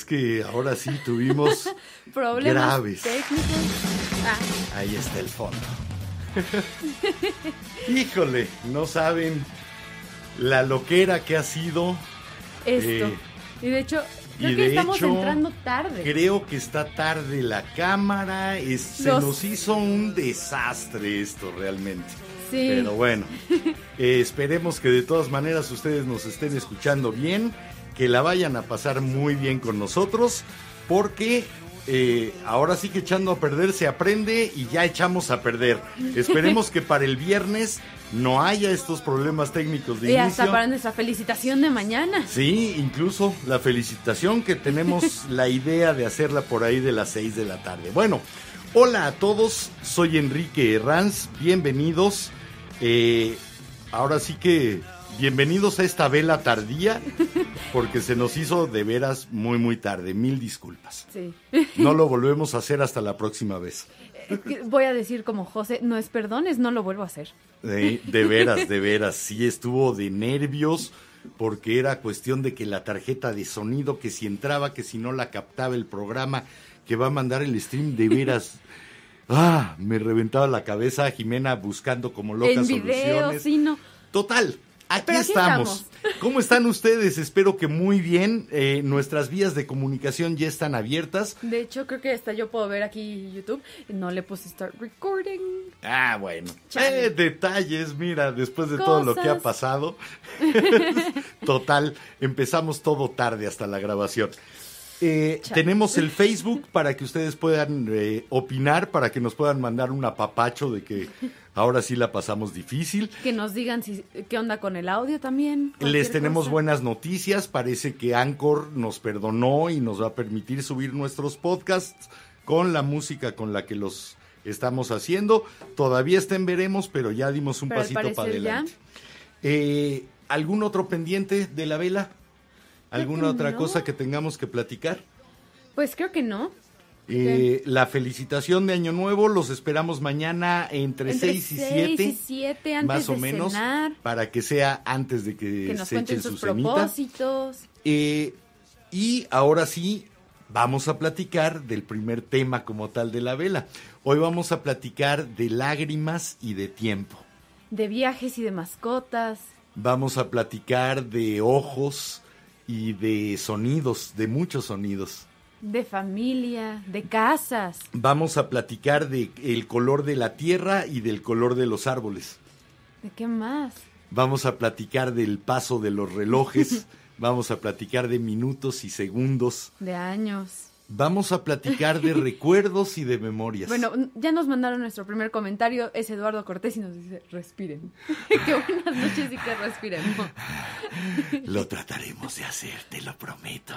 Es que ahora sí tuvimos. Problemas Graves. técnicos. Ah, Ahí está el fondo. Híjole, no saben la loquera que ha sido. esto. Eh, y de hecho, creo y que de estamos hecho, entrando tarde. Creo que está tarde la cámara. es- se nos hizo un desastre esto realmente. Sí. Pero bueno, eh, esperemos que de todas maneras ustedes nos estén escuchando bien, que la vayan a pasar muy bien con nosotros, porque eh, ahora sí que echando a perder se aprende y ya echamos a perder. Esperemos que para el viernes no haya estos problemas técnicos de y hasta inicio. para nuestra felicitación de mañana. Sí, incluso la felicitación que tenemos la idea de hacerla por ahí de las 6 de la tarde. Bueno, hola a todos, soy Enrique Herranz, bienvenidos. Eh, ahora sí que bienvenidos a esta vela tardía, porque se nos hizo de veras muy muy tarde, mil disculpas. Sí. No lo volvemos a hacer hasta la próxima vez. Eh, Voy a decir como José, no es perdones, no lo vuelvo a hacer. Eh, de veras, de veras, sí estuvo de nervios porque era cuestión de que la tarjeta de sonido, que si entraba, que si no la captaba el programa, que va a mandar el stream, de veras. Ah, me reventaba la cabeza Jimena buscando como loca en video, soluciones. Total, aquí, estamos. ¿Cómo están ustedes? Espero que muy bien. Eh, nuestras vías de comunicación ya están abiertas. De hecho, creo que hasta yo puedo ver aquí YouTube. No le puse start recording. Ah, bueno. Eh, detalles, mira, después de todo lo que ha pasado. Total, empezamos todo tarde hasta la grabación. Eh, tenemos el Facebook para que ustedes puedan eh, opinar, para que nos puedan mandar un apapacho de que ahora sí la pasamos difícil. Que nos digan si, qué onda con el audio también. Les tenemos cosa. buenas noticias. Parece que Anchor nos perdonó y nos va a permitir subir nuestros podcasts con la música con la que los estamos haciendo. Todavía está en veremos, pero ya dimos un Pero pasito para adelante. Eh, ¿Algún otro pendiente de la vela? ¿Alguna otra cosa que tengamos que platicar? Pues creo que no. Eh, la felicitación de Año Nuevo los esperamos mañana entre, Entre 6 y seis 7. y siete, antes más o de menos cenar. para que sea antes de que, Que nos se echen sus su cenita. propósitos. Eh, y ahora sí, vamos a platicar del primer tema como tal de la vela. Hoy vamos a platicar de lágrimas y de tiempo. De viajes y de mascotas. Vamos a platicar de ojos y de sonidos, de muchos sonidos. De familia, de casas. Vamos a platicar de el color de la tierra y del color de los árboles. ¿De qué más? Vamos a platicar del paso de los relojes. Vamos a platicar de minutos y segundos. De años. Vamos a platicar de recuerdos y de memorias. Bueno, ya nos mandaron nuestro primer comentario. Es Eduardo Cortés y nos dice, respiren. que buenas noches y que respiren. Lo trataremos de hacer, te lo prometo.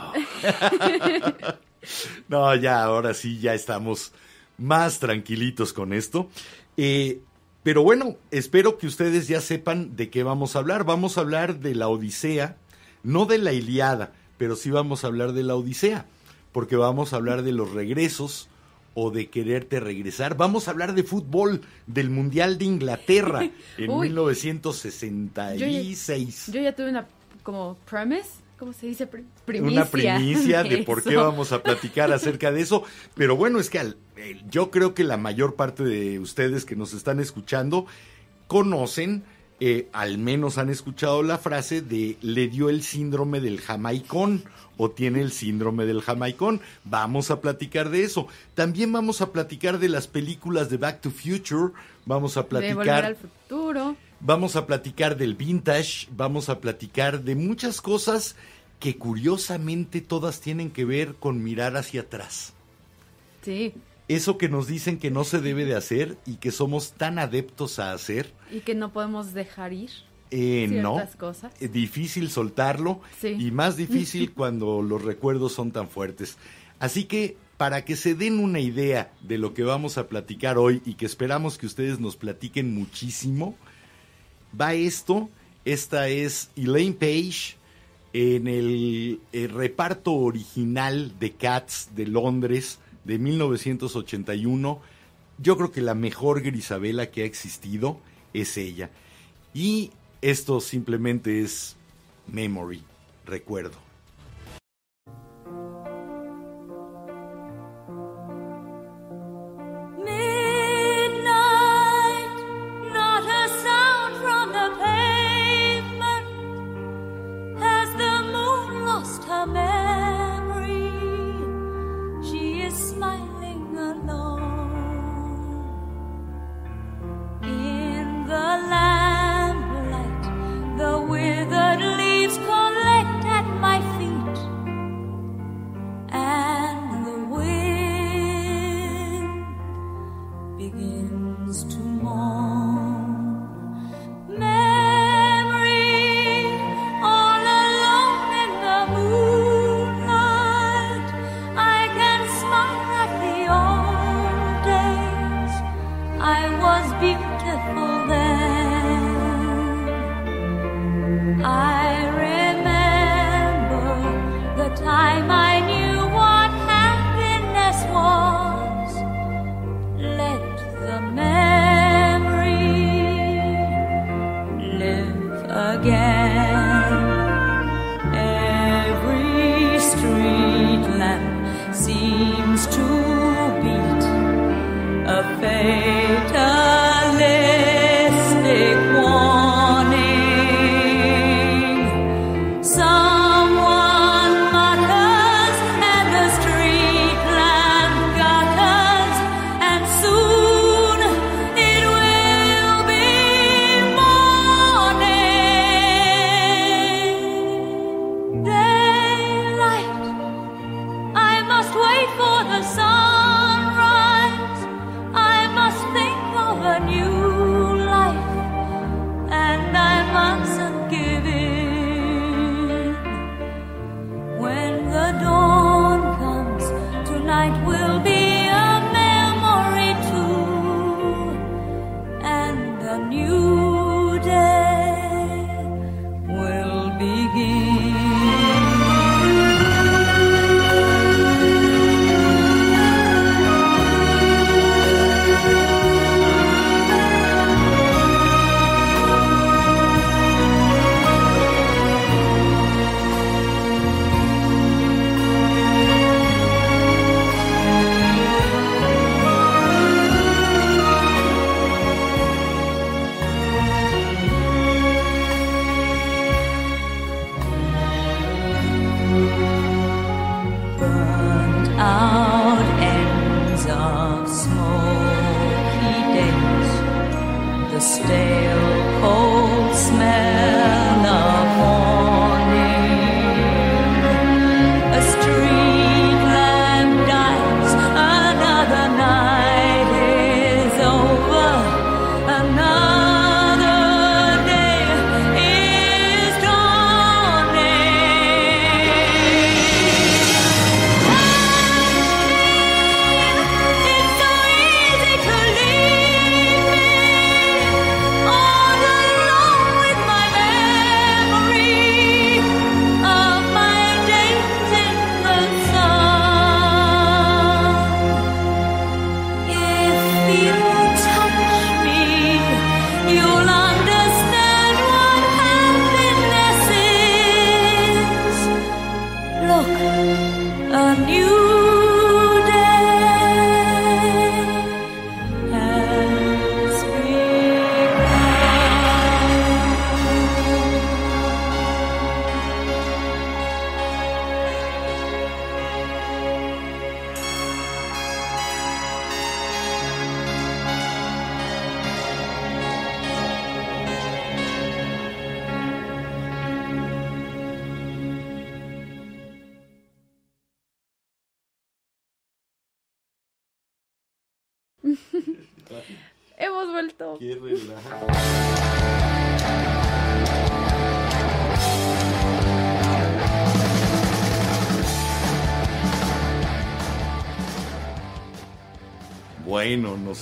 no, ya, ahora sí, ya estamos más tranquilitos con esto. Eh, pero bueno, espero que ustedes ya sepan de qué vamos a hablar. Vamos a hablar de la Odisea, no de la Iliada, pero sí vamos a hablar de la Odisea, porque vamos a hablar de los regresos o de quererte regresar. Vamos a hablar de fútbol, del Mundial de Inglaterra en Uy. 1966. Yo ya tuve una como premise, ¿cómo se dice? Pri- Primicia. una primicia de por qué vamos a platicar acerca de eso. Pero bueno, es que al- yo creo que la mayor parte de ustedes que nos están escuchando conocen eh, al menos han escuchado la frase de le dio el síndrome del jamaicón o tiene el síndrome del jamaicón. Vamos a platicar de eso. También vamos a platicar de las películas de Back to Future. Vamos a De volver platicar. al futuro. Vamos a platicar del vintage, vamos a platicar de muchas cosas que curiosamente todas tienen que ver con mirar hacia atrás. Sí. Eso que nos dicen que no se debe de hacer y que somos tan adeptos a hacer, Y que no podemos dejar ir. eh, no. Cosas. Es difícil soltarlo Sí. y más difícil cuando los recuerdos son tan fuertes. Así que para que se den una idea de lo que vamos a platicar hoy y que esperamos que ustedes nos platiquen muchísimo, va esto. Esta es Elaine Page en el, el reparto original de Cats de Londres de 1981. Yo creo que la mejor Grisabela que ha existido es ella. Y esto simplemente es memory, recuerdo.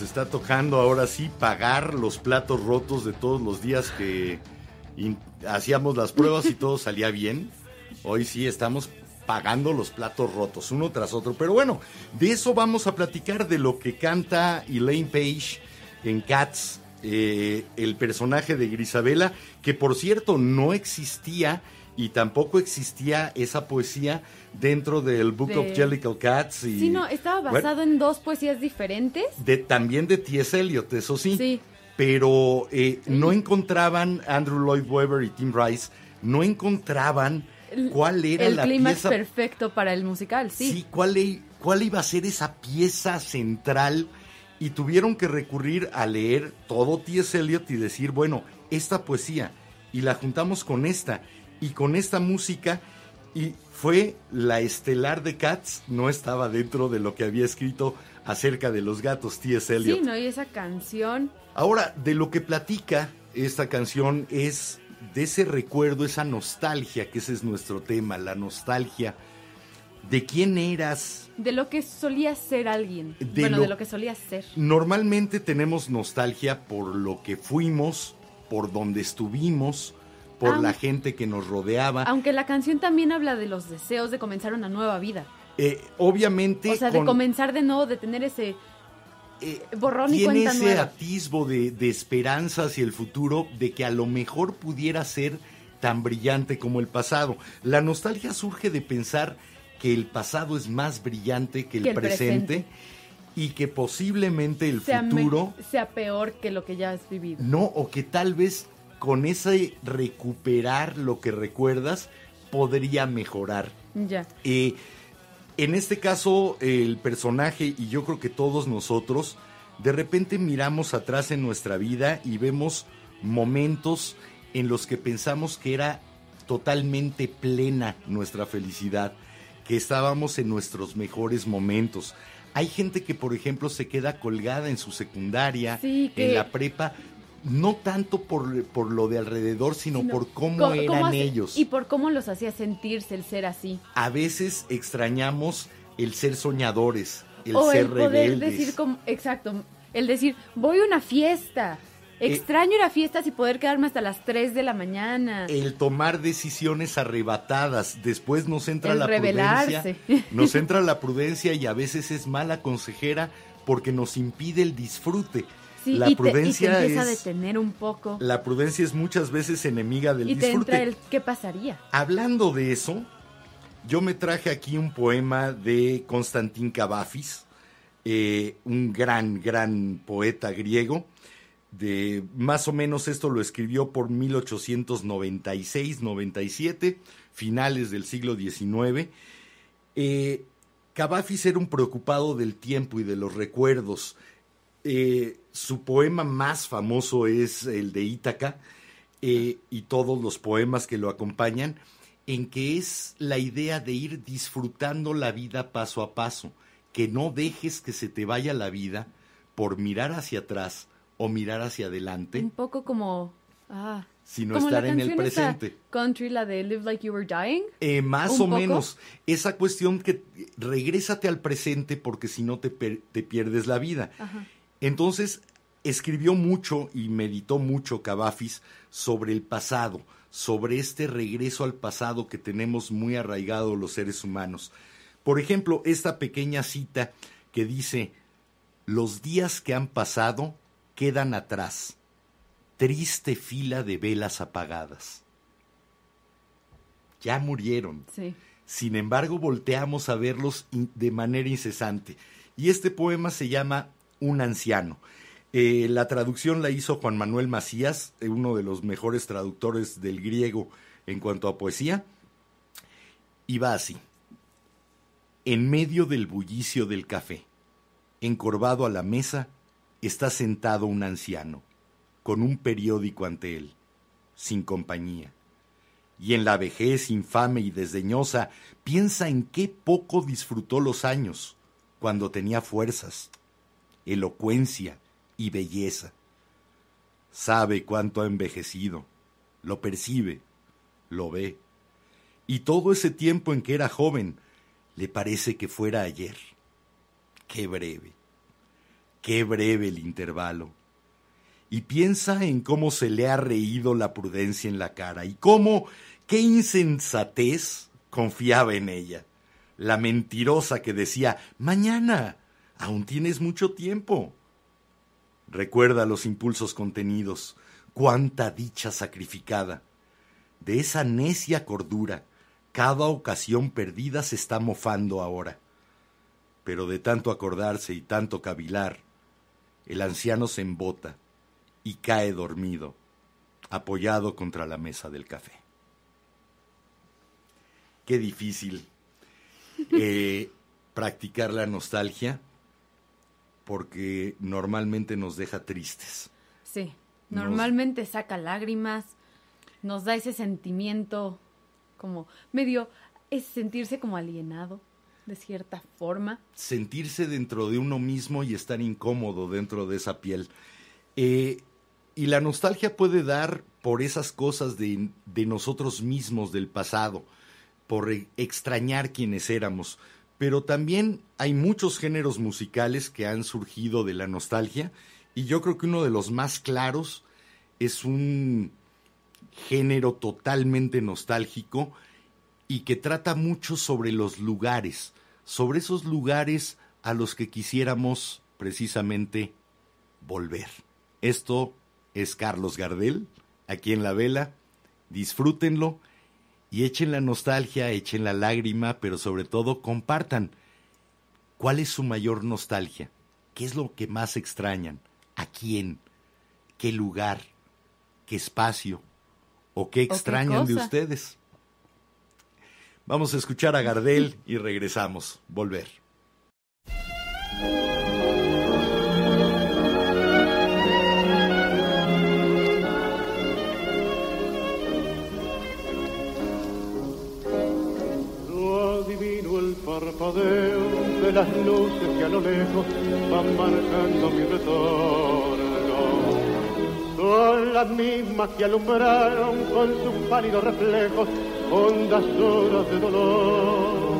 Está tocando ahora sí pagar los platos rotos de todos los días que hacíamos las pruebas y todo salía bien. Hoy sí estamos pagando los platos rotos, uno tras otro. Pero bueno, de eso vamos a platicar, de lo que canta Elaine Page en Cats, eh, el personaje de Grisabela, que por cierto no existía y tampoco existía esa poesía dentro del Book De- of Jellicle Cats. Y, Sí, no, estaba bueno, basado en dos poesías diferentes. de, también de T.S. Eliot, eso sí. Sí. Pero eh, no encontraban, Andrew Lloyd Webber y Tim Rice, no encontraban cuál era el la clímax pieza. perfecto para el musical, sí. Sí, ¿cuál, i- cuál iba a ser esa pieza central. Y tuvieron que recurrir a leer todo T.S. Eliot y decir, bueno, esta poesía, y la juntamos con esta, y con esta música, y fue la estelar de Cats, no estaba dentro de lo que había escrito acerca de los gatos T.S. Eliot. Sí, ¿no? Y esa canción, Ahora, de lo que platica esta canción es de ese recuerdo, esa nostalgia, que ese es nuestro tema, la nostalgia de quién eras. de lo que solía ser alguien. De bueno, lo- de lo que solía ser. Normalmente tenemos nostalgia por lo que fuimos, por donde estuvimos, por Ah. la gente que nos rodeaba. Aunque la canción también habla de los deseos de comenzar una nueva vida. Eh, obviamente, O sea, de con- comenzar de nuevo, de tener ese... eh, borrón y tiene cuenta ese nueva. atisbo de, de esperanza hacia el futuro, de que a lo mejor pudiera ser tan brillante como el pasado. La nostalgia surge de pensar que el pasado es más brillante que el, Que el presente, presente. y que posiblemente el sea, futuro sea peor que lo que ya has vivido. no, o que tal vez con ese recuperar lo que recuerdas podría mejorar. Ya. Eh, en este caso, el personaje y yo creo que todos nosotros, de repente miramos atrás en nuestra vida y vemos momentos en los que pensamos que era totalmente plena nuestra felicidad, que estábamos en nuestros mejores momentos. Hay gente que, por ejemplo, se queda colgada en su secundaria, Sí, que- en la prepa, no tanto por, por lo de alrededor, sino, por cómo, eran ellos Y por cómo los hacía sentirse el ser así. a veces extrañamos el ser soñadores, el o ser el poder rebeldes. decir como... Exacto. El decir, voy a una fiesta. Eh, Extraño ir a fiestas y poder quedarme hasta las 3 de la mañana. El tomar decisiones arrebatadas, después nos entra El la rebelarse. prudencia, nos entra la prudencia y a veces es mala consejera porque nos impide el disfrute. Sí, la y, te, y te prudencia a es detener un poco. la prudencia es muchas veces enemiga del y te disfrute. entra el ¿qué pasaría? Hablando de eso, yo me traje aquí un poema de Constantín Cavafis, eh, un gran, gran poeta griego. De más o menos esto lo escribió por 1896-97, finales del siglo XIX. Eh, Cavafis era un preocupado del tiempo y de los recuerdos. Eh, su poema más famoso es el de Ítaca eh, y todos los poemas que lo acompañan, en que es la idea de ir disfrutando la vida paso a paso, que no dejes que se te vaya la vida por mirar hacia atrás o mirar hacia adelante, Un poco como... Ah, sino como estar la en el presente. Country, la de Live Like You Were Dying. Eh, más ¿Un o poco? menos. Esa cuestión que regrésate al presente porque si no te, te pierdes la vida. Ajá. Entonces, escribió mucho y meditó mucho Cavafis sobre el pasado, sobre este regreso al pasado que tenemos muy arraigado los seres humanos. Por ejemplo, esta pequeña cita que dice, los días que han pasado quedan atrás, triste fila de velas apagadas. Ya murieron. Sí. Sin embargo, volteamos a verlos de manera incesante. Y este poema se llama Un anciano. Eh, la traducción la hizo Juan Manuel Macías, eh, uno de los mejores traductores del griego en cuanto a poesía. Y va así. En medio del bullicio del café, encorvado a la mesa, está sentado un anciano, con un periódico ante él, sin compañía y en la vejez infame y desdeñosa piensa en qué poco disfrutó los años cuando tenía fuerzas. Elocuencia y belleza. Sabe cuánto ha envejecido, lo percibe, lo ve, y todo ese tiempo en que era joven le parece que fuera ayer. Qué breve, qué breve el intervalo. Y piensa en cómo se le ha reído la prudencia en la cara y cómo, qué insensatez confiaba en ella. La mentirosa que decía, mañana, aún tienes mucho tiempo. Recuerda los impulsos contenidos, cuánta dicha sacrificada. De esa necia cordura, cada ocasión perdida se está mofando ahora. Pero de tanto acordarse y tanto cavilar, el anciano se embota y cae dormido, apoyado contra la mesa del café. Qué difícil eh, practicar la nostalgia porque normalmente nos deja tristes. Sí, normalmente saca lágrimas, nos da ese sentimiento como medio, es sentirse como alienado de cierta forma. Sentirse dentro de uno mismo y estar incómodo dentro de esa piel. Eh, y la nostalgia puede dar por esas cosas de, de nosotros mismos del pasado, por e, extrañar quienes éramos. Pero también hay muchos géneros musicales que han surgido de la nostalgia y yo creo que uno de los más claros es un género totalmente nostálgico y que trata mucho sobre los lugares, sobre esos lugares a los que quisiéramos precisamente volver. Esto es Carlos Gardel, aquí en la vela. Disfrútenlo y echen la nostalgia, echen la lágrima, pero sobre todo compartan. ¿Cuál es su mayor nostalgia? ¿Qué es lo que más extrañan? ¿A quién? ¿Qué lugar? ¿Qué espacio? ¿O qué extrañan de ustedes? Vamos a escuchar a Gardel y regresamos. Volver. De las luces que a lo lejos van marcando mi retorno. Son las mismas que alumbraron con sus pálidos reflejos hondas horas de dolor.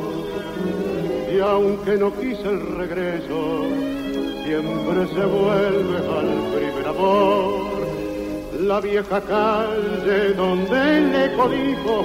Y aunque no quise el regreso, siempre se vuelve al primer amor. La vieja calle donde el eco dijo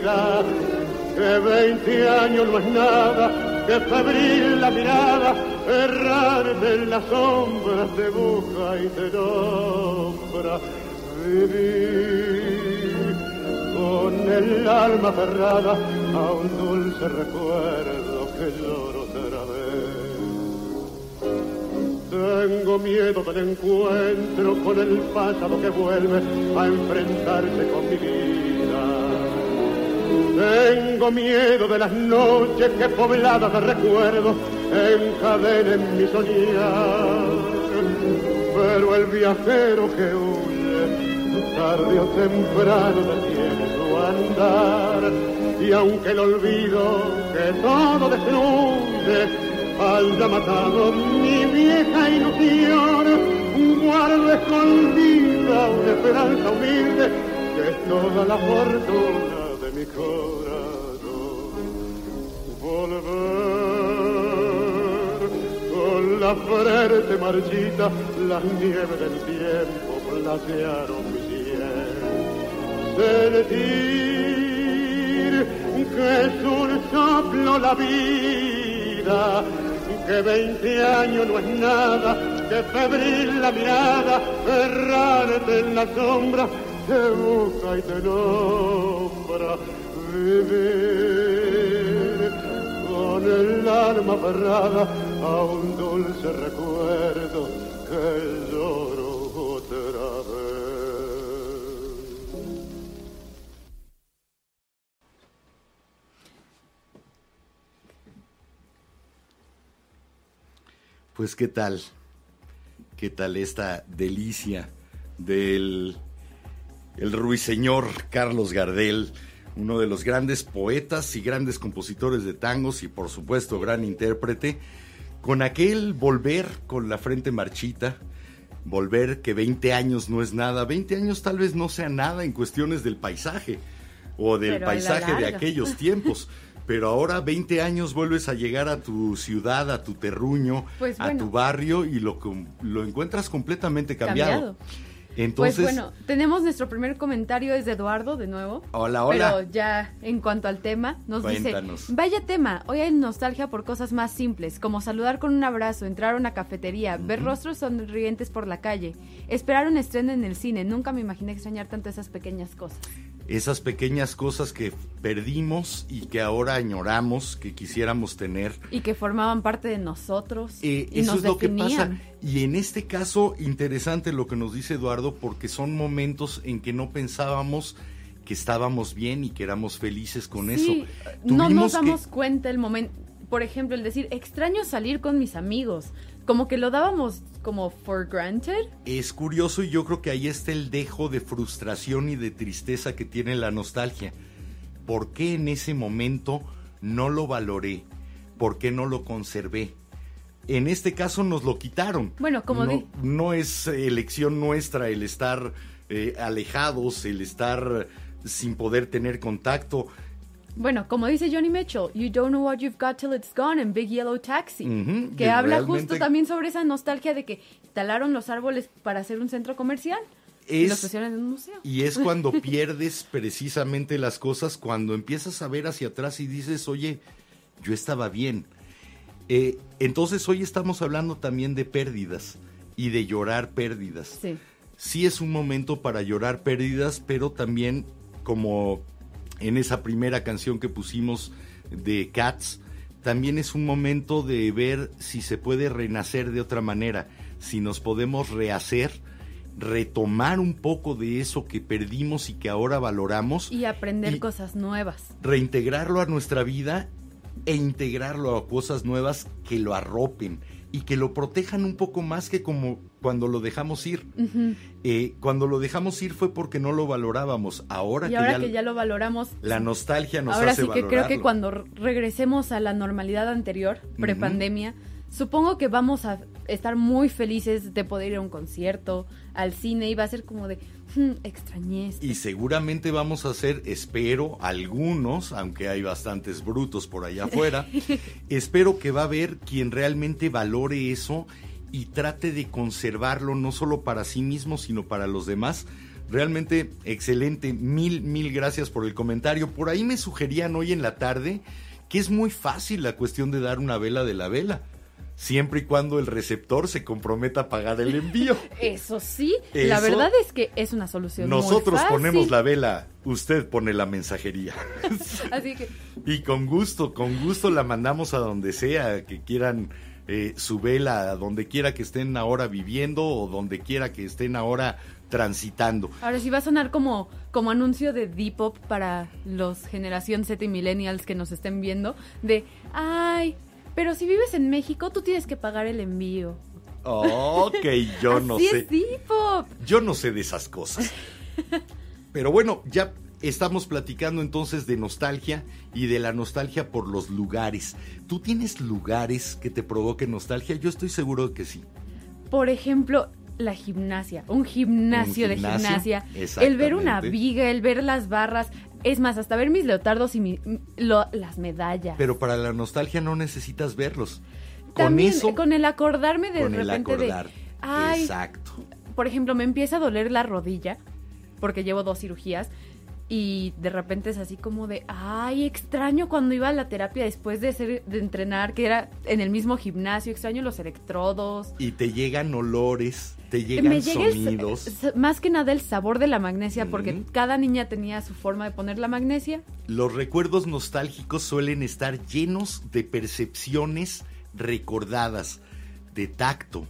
que veinte años no es nada, que febril la mirada, errar en las sombras te busca y te nombra, vivir con el alma cerrada a un dulce recuerdo que lloro otra vez. Tengo miedo del encuentro con el pasado que vuelve a enfrentarse con mi vida. Tengo miedo de las noches que pobladas de recuerdos encadenen mi soñar. Pero el viajero que huye, tarde o temprano detiene su andar. Y aunque el olvido que todo destruye haya matado mi vieja ilusión, guardo escondida una esperanza humilde que es toda la fortuna mi corazón. Volver con la frente marchita, las nieves del tiempo platearon mi cielo. Sentir que es un soplo la vida, que veinte años no es nada, que febril la mirada, errarte en la sombra, te busca y te nombra, vivir con el alma aferrada a un dulce recuerdo que lloro otra vez. Pues qué tal, qué tal esta delicia del el ruiseñor Carlos Gardel, uno de los grandes poetas y grandes compositores de tangos y por supuesto gran intérprete, con aquel volver con la frente marchita, volver que 20 años no es nada, 20 años tal vez no sea nada en cuestiones del paisaje o del Pero a la paisaje de aquellos tiempos. Pero ahora 20 años vuelves a llegar a tu ciudad, a tu terruño, Pues a tu barrio y lo, lo encuentras completamente cambiado. Cambiado. Entonces, pues bueno, tenemos nuestro primer comentario es de Eduardo de nuevo. hola, hola. Pero ya en cuanto al tema, nos Cuéntanos. dice, vaya tema, hoy hay nostalgia por cosas más simples, como saludar con un abrazo, entrar a una cafetería, ver rostros sonrientes por la calle, esperar un estreno en el cine, nunca me imaginé extrañar tanto esas pequeñas cosas. Esas pequeñas cosas que perdimos y que ahora añoramos, que quisiéramos tener. Y que formaban parte de nosotros Eh, y eso nos es lo que pasa. Y en este caso, interesante lo que nos dice Eduardo, porque son momentos en que no pensábamos que estábamos bien y que éramos felices con Sí, eso. no nos que- damos cuenta el momento. Por ejemplo, el decir, extraño salir con mis amigos. Como que lo dábamos como for granted. Es curioso y yo creo que ahí está el dejo de frustración y de tristeza que tiene la nostalgia. ¿Por qué en ese momento no lo valoré? ¿Por qué no lo conservé? En este caso nos lo quitaron. Bueno, como no, di- no es elección nuestra el estar eh, alejados, el estar sin poder tener contacto. Bueno, como dice Johnny Mitchell, You don't know what you've got till it's gone en Big Yellow Taxi. Que y habla justo también sobre esa nostalgia de que talaron los árboles para hacer un centro comercial y Es- los pusieron en un museo. Y es cuando pierdes precisamente las cosas, cuando empiezas a ver hacia atrás y dices, oye, yo estaba bien. Eh, entonces hoy estamos hablando también de pérdidas y de llorar pérdidas. Sí. Sí es un momento para llorar pérdidas, pero también como en esa primera canción que pusimos de Cats, también es un momento de ver si se puede renacer de otra manera, si nos podemos rehacer, retomar un poco de eso que perdimos y que ahora valoramos, Y aprender Y- cosas nuevas. reintegrarlo a nuestra vida e integrarlo a cosas nuevas que lo arropen y que lo protejan un poco más que como cuando lo dejamos ir. Eh, cuando lo dejamos ir fue porque no lo valorábamos. Ahora, Y que, ahora ya que ya lo valoramos, la nostalgia nos ahora hace sí que creo que cuando re- regresemos a la normalidad anterior, prepandemia, supongo que vamos a estar muy felices de poder ir a un concierto, al cine, y va a ser como de, "Hmm, extrañé esto". Y seguramente vamos a hacer, espero, algunos, aunque hay bastantes brutos por allá afuera, espero que va a haber quien realmente valore eso y trate de conservarlo no solo para sí mismo, sino para los demás. Realmente excelente, mil, mil gracias por el comentario. Por ahí me sugerían hoy en la tarde que es muy fácil la cuestión de dar una vela de la vela, siempre y cuando el receptor se comprometa a pagar el envío. Eso sí, la verdad es que es una solución muy Nosotros fácil. ponemos la vela, usted pone la mensajería. Así que y con gusto, con gusto la mandamos a donde sea que quieran eh, su vela, a donde quiera que estén ahora viviendo o donde quiera que estén ahora transitando. ahora sí va a sonar como, como anuncio de Depop para los generación Z y millennials que nos estén viendo, de, ay, pero si vives en México, tú tienes que pagar el envío. Ok, yo no sé. es Depop. Yo no sé de esas cosas. Pero bueno, ya estamos platicando entonces de nostalgia y de la nostalgia por los lugares. ¿Tú tienes lugares que te provoquen nostalgia? Yo estoy seguro de que sí. Por ejemplo, la gimnasia, un gimnasio, Un de gimnasia, el ver una viga, el ver las barras, es más, hasta ver mis leotardos y mi- lo- las medallas. Pero para la nostalgia no necesitas verlos. También con eso, con el acordarme de con el repente acordar. de, ay, Exacto. por ejemplo, me empieza a doler la rodilla porque llevo dos cirugías y de repente es así como de, ay, extraño cuando iba a la terapia después de, ser, de entrenar, que era en el mismo gimnasio, extraño los electrodos. Y te llegan olores, te Me llegan llega sonidos. más que nada el sabor de la magnesia, porque cada niña tenía su forma de poner la magnesia. Los recuerdos nostálgicos suelen estar llenos de percepciones recordadas, de tacto,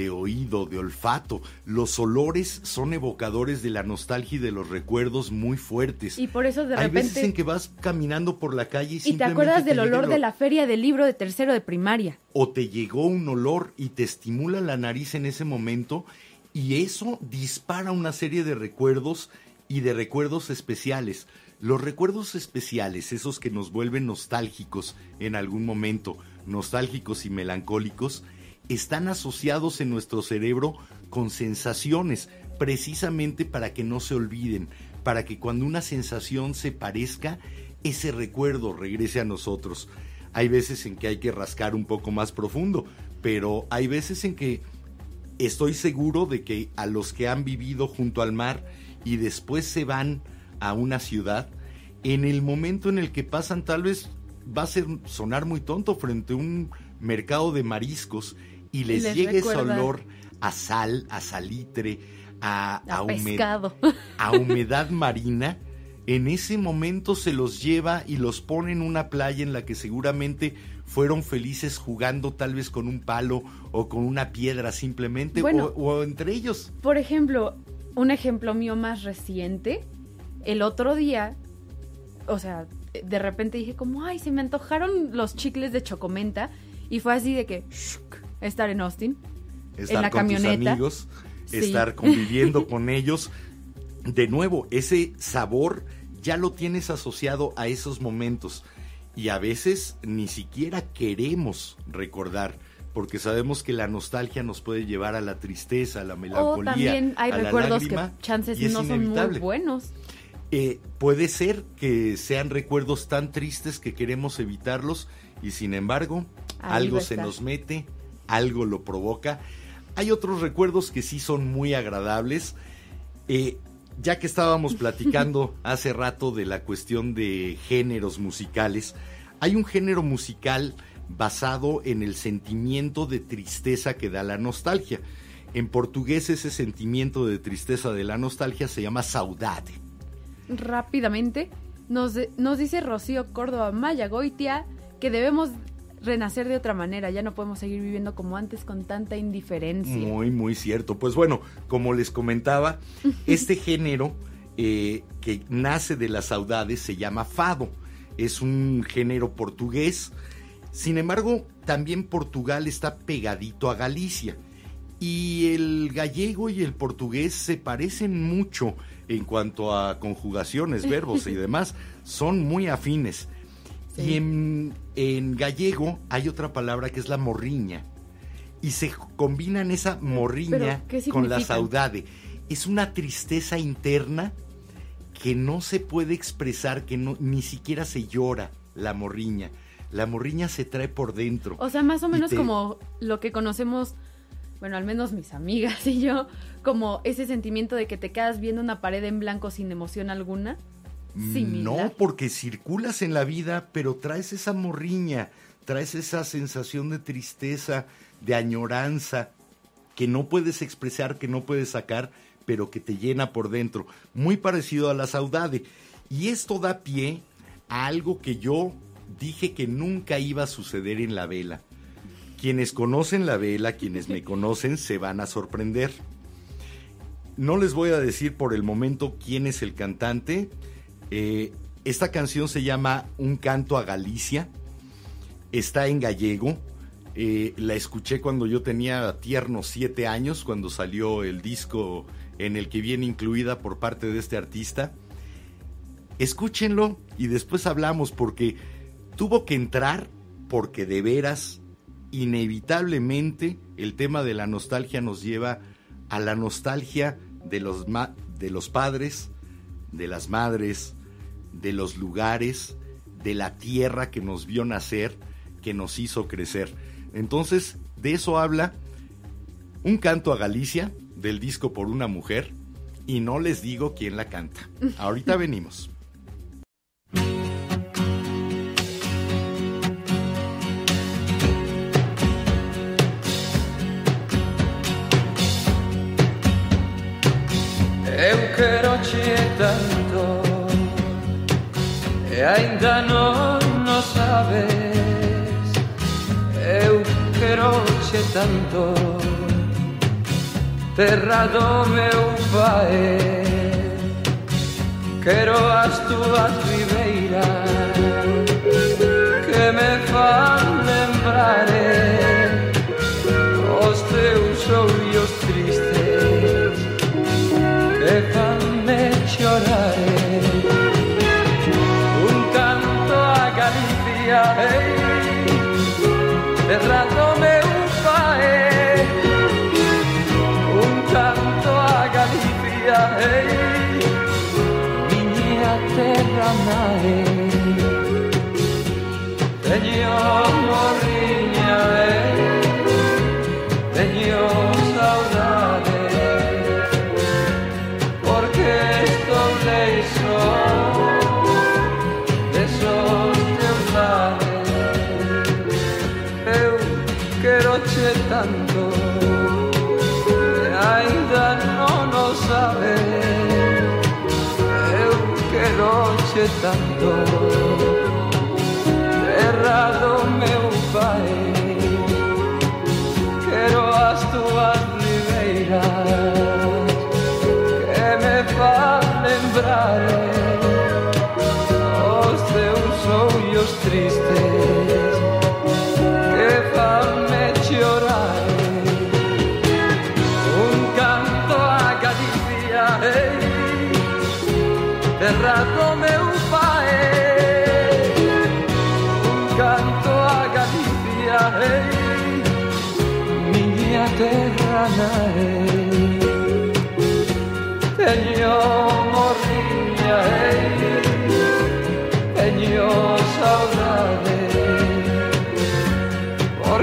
de oído, de olfato. Los olores son evocadores de la nostalgia y de los recuerdos muy fuertes. Y por eso de Hay repente... veces en que vas caminando por la calle y, Y te acuerdas del olor de la feria del libro de tercero de primaria. o te llegó un olor y te estimula la nariz en ese momento y eso dispara una serie de recuerdos y de recuerdos especiales. Los recuerdos especiales, esos que nos vuelven nostálgicos en algún momento, nostálgicos y melancólicos, están asociados en nuestro cerebro con sensaciones, precisamente para que no se olviden, para que cuando una sensación se parezca, ese recuerdo regrese a nosotros. Hay veces en que hay que rascar un poco más profundo, pero hay veces en que estoy seguro de que a los que han vivido junto al mar y después se van a una ciudad, en el momento en el que pasan tal vez va a ser sonar muy tonto frente a un mercado de mariscos y les, les llegue ese olor a sal, a salitre, a, A humed- pescado. a humedad marina, en ese momento se los lleva y los pone en una playa en la que seguramente fueron felices jugando tal vez con un palo o con una piedra simplemente Bueno. o, o entre ellos. Por ejemplo, un ejemplo mío más reciente, el otro día, o sea, de repente dije como, ay, se me antojaron los chicles de chocomenta y fue así de que, shuk, estar en Austin. Estar la con tus camioneta. amigos, Sí. estar conviviendo con ellos. De nuevo, ese sabor ya lo tienes asociado a esos momentos y a veces ni siquiera queremos recordar porque sabemos que la nostalgia nos puede llevar a la tristeza, a la O melancolía, también hay a la recuerdos lágrima, que chances no son muy buenos. Eh, puede ser que sean recuerdos tan tristes que queremos evitarlos y sin embargo Ahí algo se nos mete, algo lo provoca. Hay otros recuerdos que sí son muy agradables. Eh, ya que estábamos platicando hace rato de la cuestión de géneros musicales, hay un género musical basado en el sentimiento de tristeza que da la nostalgia. En portugués ese sentimiento de tristeza de la nostalgia se llama saudade. Rápidamente, nos, nos dice Rocío Córdoba Maya Goitia que debemos renacer de otra manera, ya no podemos seguir viviendo como antes con tanta indiferencia. Muy, muy cierto. Pues bueno, como les comentaba, este género eh, que nace de las saudades se llama fado. Es un género portugués. Sin embargo, también Portugal está pegadito a Galicia. Y el gallego y el portugués se parecen mucho en cuanto a conjugaciones, verbos y demás. Son muy afines. Sí. Y en, en gallego hay otra palabra que es la morriña. Y se combinan esa morriña ¿Pero qué con la saudade. Es una tristeza interna que no se puede expresar, que no, ni siquiera se llora la morriña. La morriña se trae por dentro. O sea, más o menos te- como lo que conocemos, bueno, al menos mis amigas y yo, como ese sentimiento de que te quedas viendo una pared en blanco sin emoción alguna. Similar. No, porque circulas en la vida, pero traes esa morriña, traes esa sensación de tristeza, de añoranza, que no puedes expresar, que no puedes sacar, pero que te llena por dentro. Muy parecido a la saudade. Y esto da pie a algo que yo dije que nunca iba a suceder en la vela. Quienes conocen la vela, quienes me conocen, se van a sorprender. No les voy a decir por el momento quién es el cantante. Eh, esta canción se llama Un canto a Galicia. Está en gallego. Eh, la escuché cuando yo tenía tiernos siete años, cuando salió el disco en el que viene incluida por parte de este artista. Escúchenlo y después hablamos porque tuvo que entrar porque de veras, inevitablemente, el tema de la nostalgia nos lleva a la nostalgia de los, de los padres, de las madres, de los lugares, de la tierra que nos vio nacer, que nos hizo crecer. Entonces, de eso habla un canto a Galicia del disco por una mujer y no les digo quién la canta. Ahorita venimos. Eu quero Ainda non o sabes. Eu quero che tanto Terra do meu pai Quero as túas ribeiras Que me fan lembrar eh, Os teus ollos tristes Que fan mare. Señor, tanto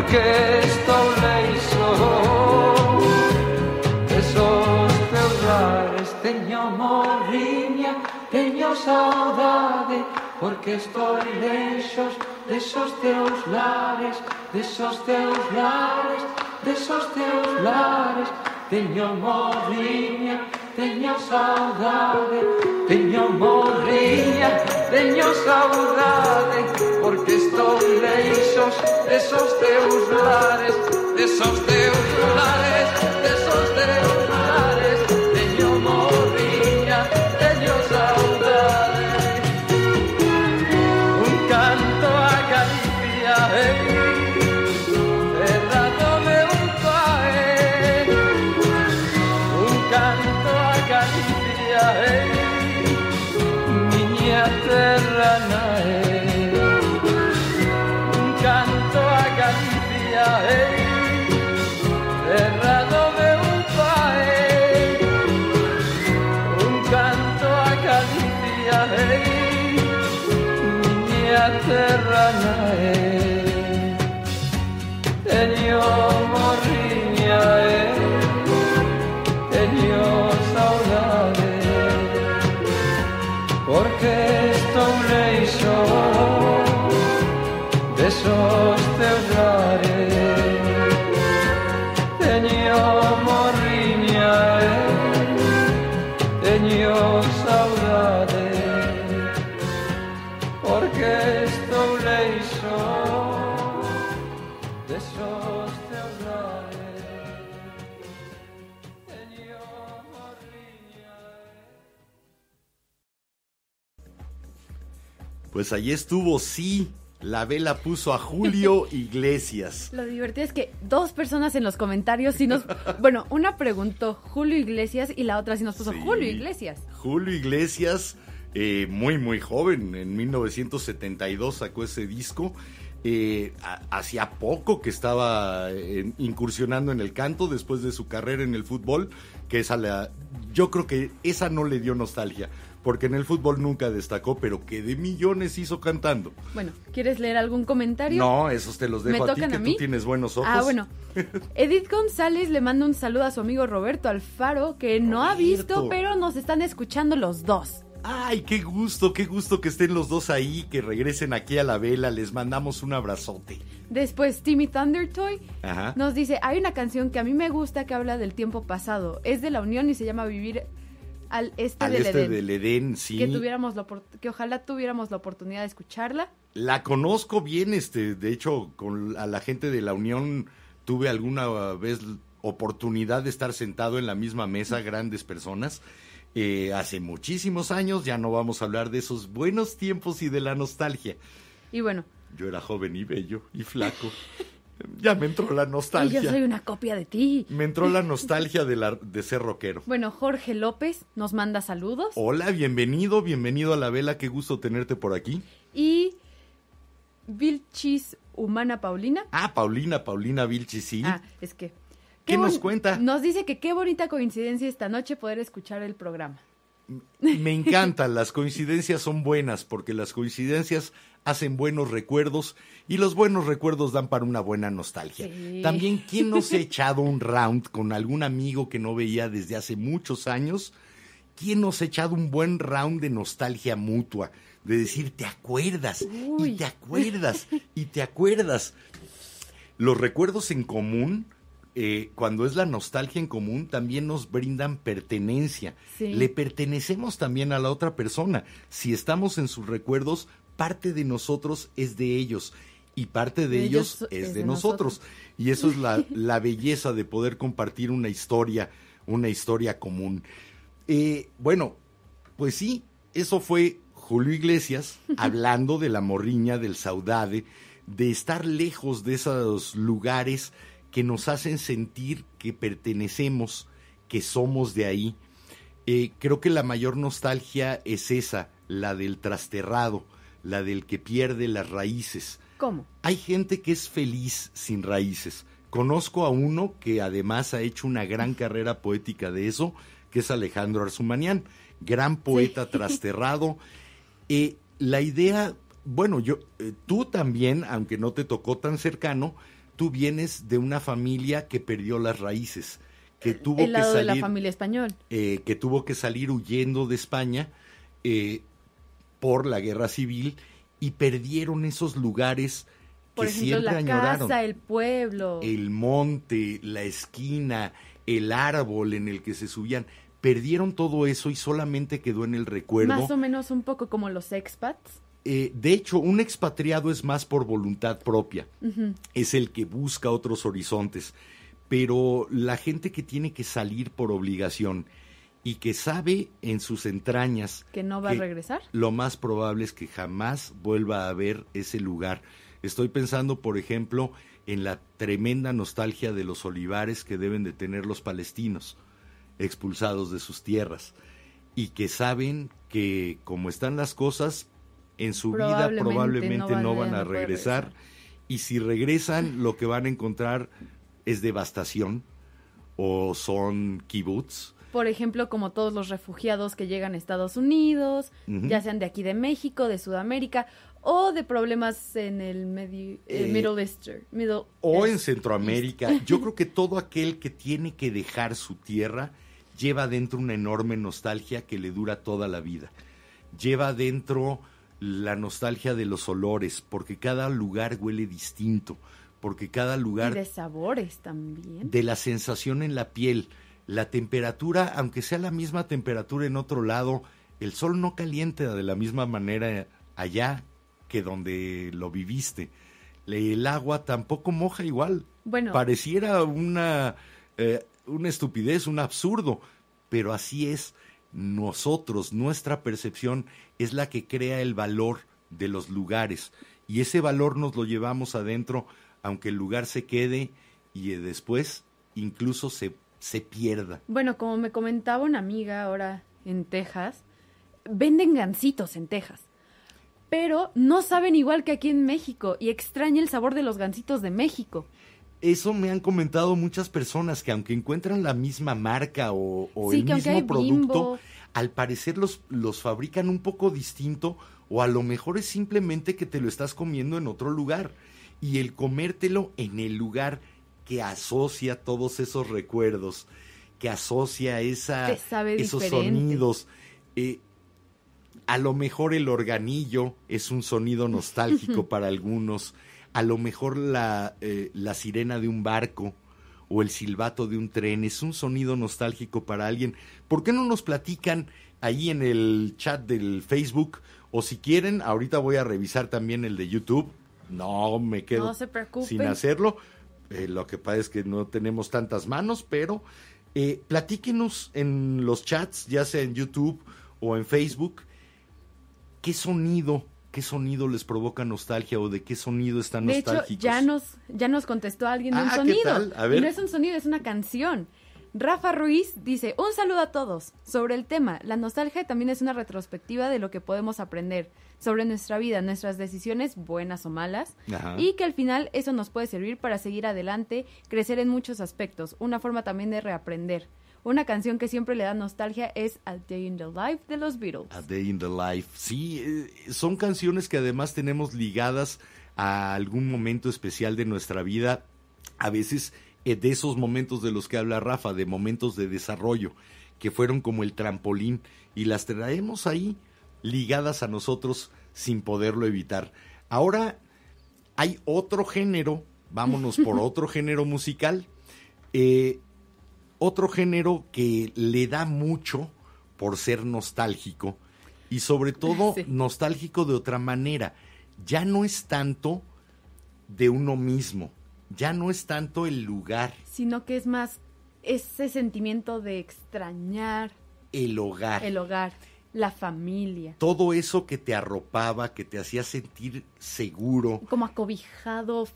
porque estou leixo Esos teus lares teño morriña Teño saudade porque estou leixos Desos teus lares, desos teus lares Desos teus lares. Teño morriña, teño saudade Teño morriña, teño saudade. Porque estou leixos desos teus lares, desos teus lares, Pues ahí estuvo, sí. La vela puso a Julio Iglesias. Lo divertido es que dos personas en los comentarios sí nos... Bueno, una preguntó Julio Iglesias y la otra sí nos puso Sí. Julio Iglesias. Julio Iglesias, eh, muy, muy joven, en 1972 sacó ese disco. Eh, ha- hacía poco que estaba eh, incursionando en el canto después de su carrera en el fútbol, que esa la, yo creo que esa no le dio nostalgia, porque en el fútbol nunca destacó, pero que de millones hizo cantando. Bueno, ¿quieres leer algún comentario? No, esos te los ¿Me dejo a ti, que a mí? tú tienes buenos ojos. Ah, bueno. Edith González le manda un saludo a su amigo Roberto Alfaro, que no ha visto, pero nos están escuchando los dos. Ay, qué gusto, qué gusto que estén los dos ahí, que regresen aquí a la vela, les mandamos un abrazote. Después, Timmy Thundertoy Ajá. nos dice, hay una canción que a mí me gusta que habla del tiempo pasado. Es de la Unión y se llama Vivir al este Al del este Edén. del Edén, sí. Que tuviéramos la que ojalá tuviéramos la oportunidad de escucharla. La conozco bien, este, de hecho, con a la gente de la Unión tuve alguna vez oportunidad de estar sentado en la misma mesa, grandes personas. Eh, hace muchísimos años, ya no vamos a hablar de esos buenos tiempos y de la nostalgia. Y bueno, Yo era joven y bello y flaco. Ya me entró la y yo nostalgia. soy una copia de ti. Me entró la nostalgia de, la, de ser rockero. Bueno, Jorge López nos manda saludos. Hola, bienvenido, bienvenido a la vela, qué gusto tenerte por aquí. Y Vilchis Humana Paulina. Ah, Paulina, Paulina Vilchi, sí. Ah, es que. ¿Qué nos boni- cuenta? Nos dice que qué bonita coincidencia esta noche poder escuchar el programa. Me encantan, las coincidencias son buenas porque las coincidencias hacen buenos recuerdos y los buenos recuerdos dan para una buena nostalgia. Sí. También, ¿quién no se ha echado un round con algún amigo que no veía desde hace muchos años? ¿Quién nos ha echado un buen round de nostalgia mutua? De decir, ¿te acuerdas? Uy. Y te acuerdas, y te acuerdas. Los recuerdos en común, eh, cuando es la nostalgia en común, también nos brindan pertenencia. Sí. Le pertenecemos también a la otra persona. Si estamos en sus recuerdos, parte de nosotros es de ellos y parte de, De ellos, ellos es, es de, de nosotros. Y eso es la, la belleza de poder compartir una historia, una historia común. Eh, bueno, pues sí, eso fue Julio Iglesias hablando de la morriña, del saudade, de estar lejos de esos lugares que nos hacen sentir que pertenecemos, que somos de ahí. Eh, creo que la mayor nostalgia es esa, la del trasterrado, la del que pierde las raíces. ¿Cómo? Hay gente que es feliz sin raíces. Conozco a uno que además ha hecho una gran carrera poética de eso, que es Alejandro Arzumanián, gran poeta trasterrado. Eh, la idea, bueno, yo, eh, tú también, aunque no te tocó tan cercano, tú vienes de una familia que perdió las raíces, que tuvo El que lado de la salir, familia español. eh, que tuvo que salir huyendo de España eh, por la guerra civil y perdieron esos lugares Por que ejemplo, siempre la añoraron. casa, el pueblo. El monte, la esquina, el árbol en el que se subían. Perdieron todo eso y solamente quedó en el recuerdo. Más o menos un poco como los expats. Eh, de hecho, un expatriado es más por voluntad propia. Es el que busca otros horizontes. Pero la gente que tiene que salir por obligación y que sabe en sus entrañas Que no va a regresar. lo más probable es que jamás vuelva a ver ese lugar. Estoy pensando, por ejemplo, en la tremenda nostalgia de los olivares que deben de tener los palestinos, expulsados de sus tierras, y que saben que como están las cosas, en su vida Probablemente no no van a regresar, regresar. y si regresan, lo que van a encontrar es devastación, o son kibbutz, Por ejemplo, como todos los refugiados que llegan a Estados Unidos, ya sean de aquí de México, de Sudamérica, o de problemas en el medio, eh, Eh, Middle. Middle o en East. Centroamérica. Yo creo que todo aquel que tiene que dejar su tierra lleva dentro una enorme nostalgia que le dura toda la vida. Lleva dentro la nostalgia de los olores, porque cada lugar huele distinto, porque cada Y lugar de sabores también. de la sensación en la piel, la temperatura, aunque sea la misma temperatura en otro lado, el sol no calienta de la misma manera allá que donde lo viviste. El agua tampoco moja igual. Bueno. Pareciera una, eh, una estupidez, un absurdo, pero así es. Nosotros, nuestra percepción es la que crea el valor de los lugares y ese valor nos lo llevamos adentro, aunque el lugar se quede y después incluso se, se pierda. Bueno, como me comentaba una amiga ahora en Texas, venden gancitos en Texas. Pero no saben igual que aquí en México y extraña el sabor de los gancitos de México. Eso me han comentado muchas personas que aunque encuentran la misma marca o, o Sí, el mismo producto, Bimbo. al parecer los, los fabrican un poco distinto o a lo mejor es simplemente que te lo estás comiendo en otro lugar y el comértelo en el lugar que asocia todos esos recuerdos, que asocia esa, esos diferente. sonidos. eh, a lo mejor el organillo es un sonido nostálgico para algunos. A lo mejor la, eh, la sirena de un barco o el silbato de un tren es un sonido nostálgico para alguien. ¿Por qué no nos platican ahí en el chat del Facebook? O si quieren, ahorita voy a revisar también el de YouTube. No me quedo No se preocupen. sin hacerlo. Eh, lo que pasa es que no tenemos tantas manos, pero eh, platíquenos en los chats, ya sea en YouTube o en Facebook, qué sonido, qué sonido les provoca nostalgia o de qué sonido están De hecho, nostálgicos. ya nos, ya nos contestó alguien un Ah, ¿qué sonido. tal? A ver. Y no es un sonido, es una canción. Rafa Ruiz dice, un saludo a todos. Sobre el tema, la nostalgia también es una retrospectiva de lo que podemos aprender sobre nuestra vida, nuestras decisiones, buenas o malas, Ajá. y que al final eso nos puede servir para seguir adelante, crecer en muchos aspectos, una forma también de reaprender. Una canción que siempre le da nostalgia es A Day in the Life de los Beatles. A Day in the Life. Sí, eh, son canciones que además tenemos ligadas a algún momento especial de nuestra vida. A veces de esos momentos de los que habla Rafa, de momentos de desarrollo, que fueron como el trampolín y las traemos ahí ligadas a nosotros sin poderlo evitar. Ahora hay otro género, vámonos por otro género musical. Eh, otro género que le da mucho por ser nostálgico y sobre todo Sí. nostálgico de otra manera. Ya no es tanto de uno mismo, ya no es tanto el lugar, Sino que es más ese sentimiento de extrañar el hogar. el hogar, la familia, Todo eso que te arropaba, que te hacía sentir seguro, como acobijado.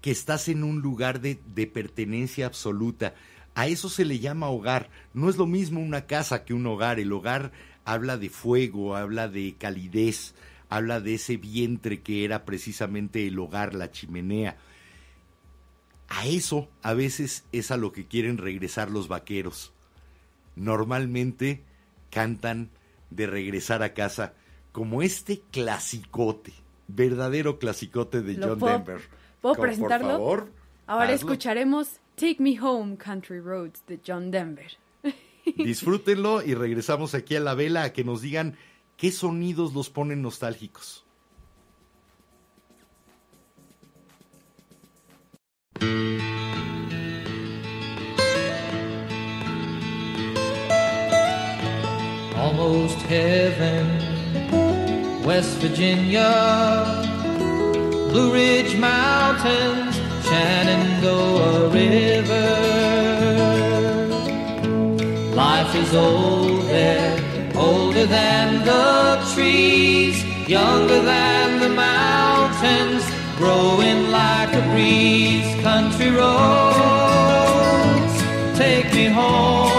que estás en un lugar de, de pertenencia absoluta. A eso se le llama hogar. No es lo mismo una casa que un hogar. El hogar habla de fuego, habla de calidez, habla de ese vientre que era precisamente el hogar, la chimenea. A eso a veces es a lo que quieren regresar los vaqueros. Normalmente cantan de regresar a casa como este clasicote, verdadero clasicote de ¿Lo John puedo- Denver. puedo Como, presentarlo? Por favor, Ahora hazlo. escucharemos Take Me Home Country Roads de John Denver. Disfrútenlo y regresamos aquí a la vela a que nos digan qué sonidos los ponen nostálgicos. Almost heaven. West Virginia, Blue Ridge Mountains, Shenandoah River. Life is old there, older than the trees, younger than the mountains, growing like a breeze. Country roads, take me home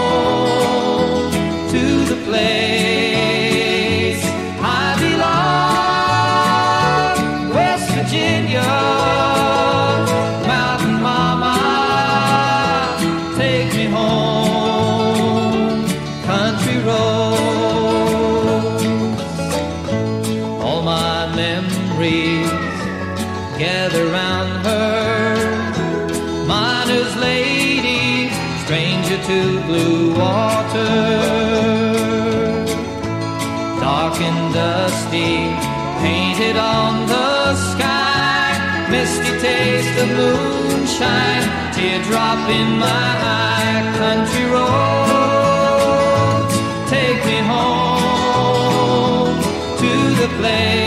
of moonshine, teardrop in my eye. Country roads, take me home to the place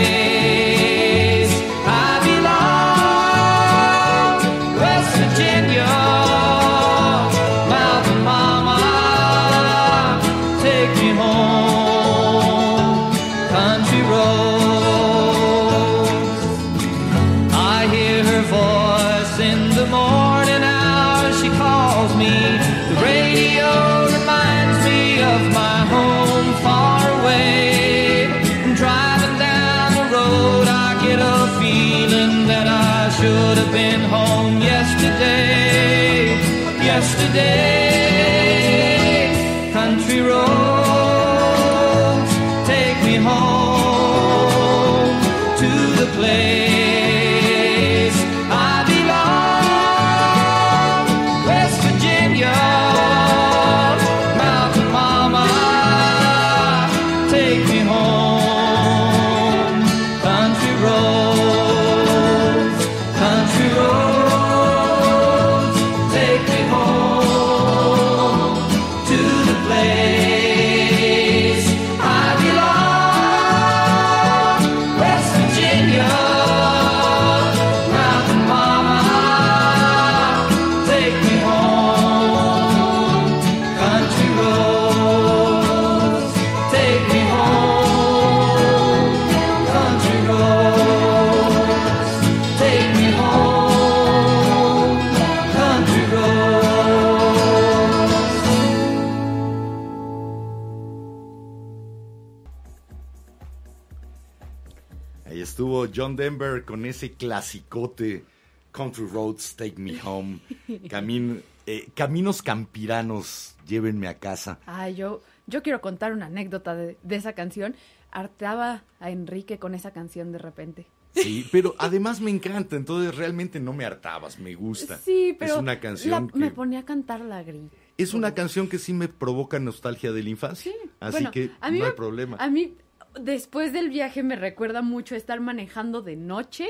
John Denver con ese clasicote Country Roads Take Me Home. Camin- eh, caminos campiranos, llévenme a casa. Ay, yo, yo quiero contar una anécdota de, de esa canción. Hartaba a Enrique con esa canción de repente. Sí, pero además me encanta, entonces realmente no me hartabas, me gusta. Sí, pero es una canción la- que me ponía a cantar la grita. es una canción que sí me provoca nostalgia de la infancia, así Bueno, que a mí no hay me- problema. A mí, después del viaje, me recuerda mucho estar manejando de noche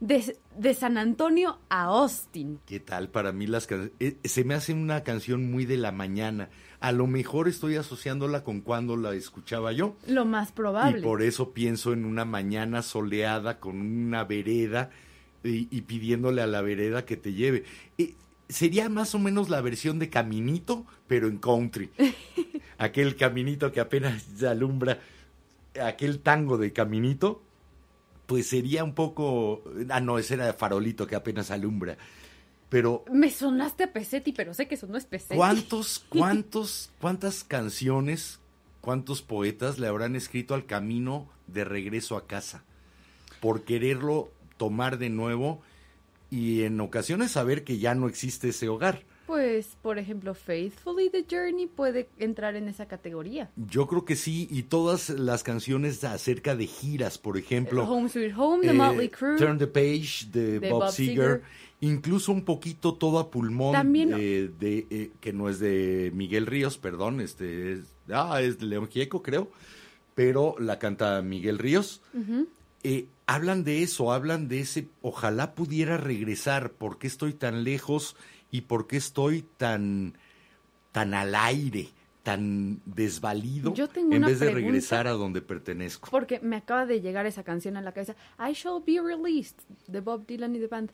de, de San Antonio a Austin. ¿Qué tal? Para mí las can- eh, se me hace una canción muy de la mañana. A lo mejor estoy asociándola con cuando la escuchaba yo. Lo más probable. Y por eso pienso en una mañana soleada con una vereda y, y pidiéndole a la vereda que te lleve. Eh, sería más o menos la versión de Caminito, pero en country. aquel caminito que apenas alumbra, aquel tango de Caminito, pues sería un poco... Ah, no, ese era Farolito que apenas alumbra. Pero Me sonaste a Pesetti, pero sé que eso no es Pesetti. ¿Cuántos, cuántos, cuántas canciones, cuántos poetas le habrán escrito al camino de regreso a casa? Por quererlo tomar de nuevo y en ocasiones saber que ya no existe ese hogar. Pues, por ejemplo, Faithfully the Journey puede entrar en esa categoría. Yo creo que sí, y todas las canciones acerca de giras, por ejemplo. Home Sweet Home, The eh, Motley Crue. Turn the Page de, de Bob, Bob Seger. Incluso un poquito todo a pulmón También- eh, de, eh, que no es de Miguel Ríos, perdón, este es, ah, es de León Gieco, creo, pero la canta Miguel Ríos. Eh, hablan de eso, hablan de ese, ojalá pudiera regresar, ¿por qué estoy tan lejos y por qué estoy tan, tan al aire, tan desvalido, Yo tengo en vez de regresar a donde pertenezco? Porque me acaba de llegar esa canción a la cabeza. I Shall Be Released, de Bob Dylan y The Band.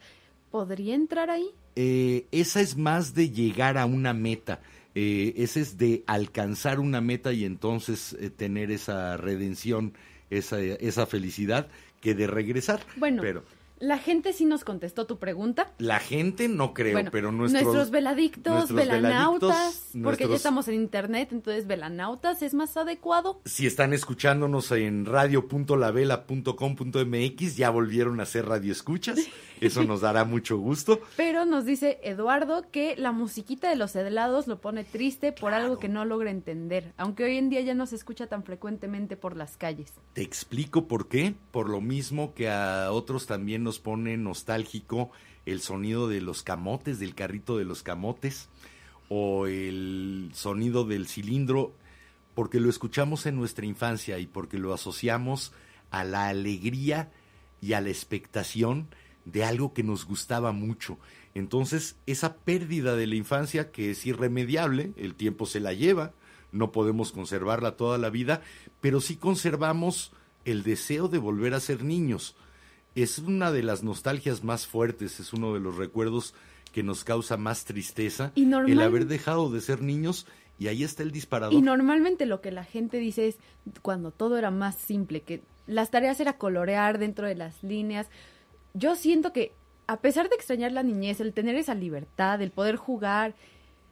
¿Podría entrar ahí? Eh, esa es más de llegar a una meta. Eh, ese es de alcanzar una meta y entonces eh, tener esa redención, esa, esa felicidad, que de regresar. Bueno, pero la gente sí nos contestó tu pregunta. la gente no creo, bueno, pero nuestros, nuestros veladictos, nuestros velanautas, veladictos, porque ya estamos en internet, entonces velanautas es más adecuado. Si están escuchándonos en radio.lavela.com.mx, ya volvieron a ser radioescuchas. Eso nos dará mucho gusto. Pero nos dice Eduardo que la musiquita de los helados lo pone triste por algo que no logra entender, aunque hoy en día ya no se escucha tan frecuentemente por las calles. Te explico por qué. Por lo mismo que a otros también nos pone nostálgico el sonido de los camotes, del carrito de los camotes, o el sonido del cilindro, porque lo escuchamos en nuestra infancia y porque lo asociamos a la alegría y a la expectación de algo que nos gustaba mucho. Entonces, esa pérdida de la infancia que es irremediable, el tiempo se la lleva, no podemos conservarla toda la vida, pero sí conservamos el deseo de volver a ser niños. Es una de las nostalgias más fuertes, es uno de los recuerdos que nos causa más tristeza Y normal- el haber dejado de ser niños y ahí está el disparador. Y normalmente lo que la gente dice es cuando todo era más simple, que las tareas era colorear dentro de las líneas. Yo siento que a pesar de extrañar la niñez, el tener esa libertad, el poder jugar,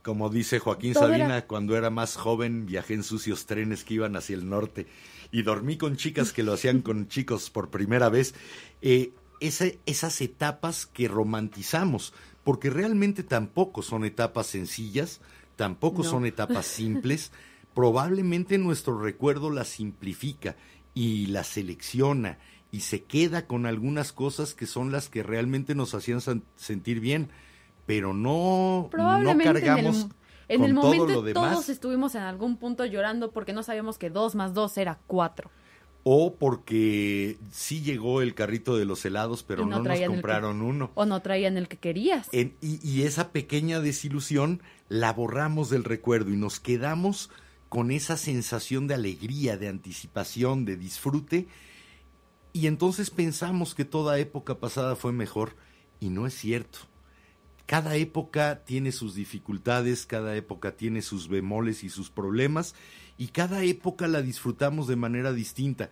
Como dice Joaquín Todo Sabina, era- cuando era más joven viajé en sucios trenes que iban hacia el norte y dormí con chicas que lo hacían con chicos por primera vez. Eh, esa- esas etapas que romantizamos, porque realmente tampoco son etapas sencillas, tampoco No. son etapas simples, probablemente nuestro recuerdo las simplifica y las selecciona y se queda con algunas cosas que son las que realmente nos hacían sentir bien, pero no, no cargamos en el, momento todos estuvimos en algún punto llorando porque no sabíamos que dos más dos era cuatro. O porque sí llegó el carrito de los helados, pero no, nos que- compraron uno. O no traían el que querías. En- y, y esa pequeña desilusión la borramos del recuerdo y nos quedamos con esa sensación de alegría, de anticipación, de disfrute. Y entonces pensamos que toda época pasada fue mejor y no es cierto. Cada época tiene sus dificultades, cada época tiene sus bemoles y sus problemas y cada época la disfrutamos de manera distinta.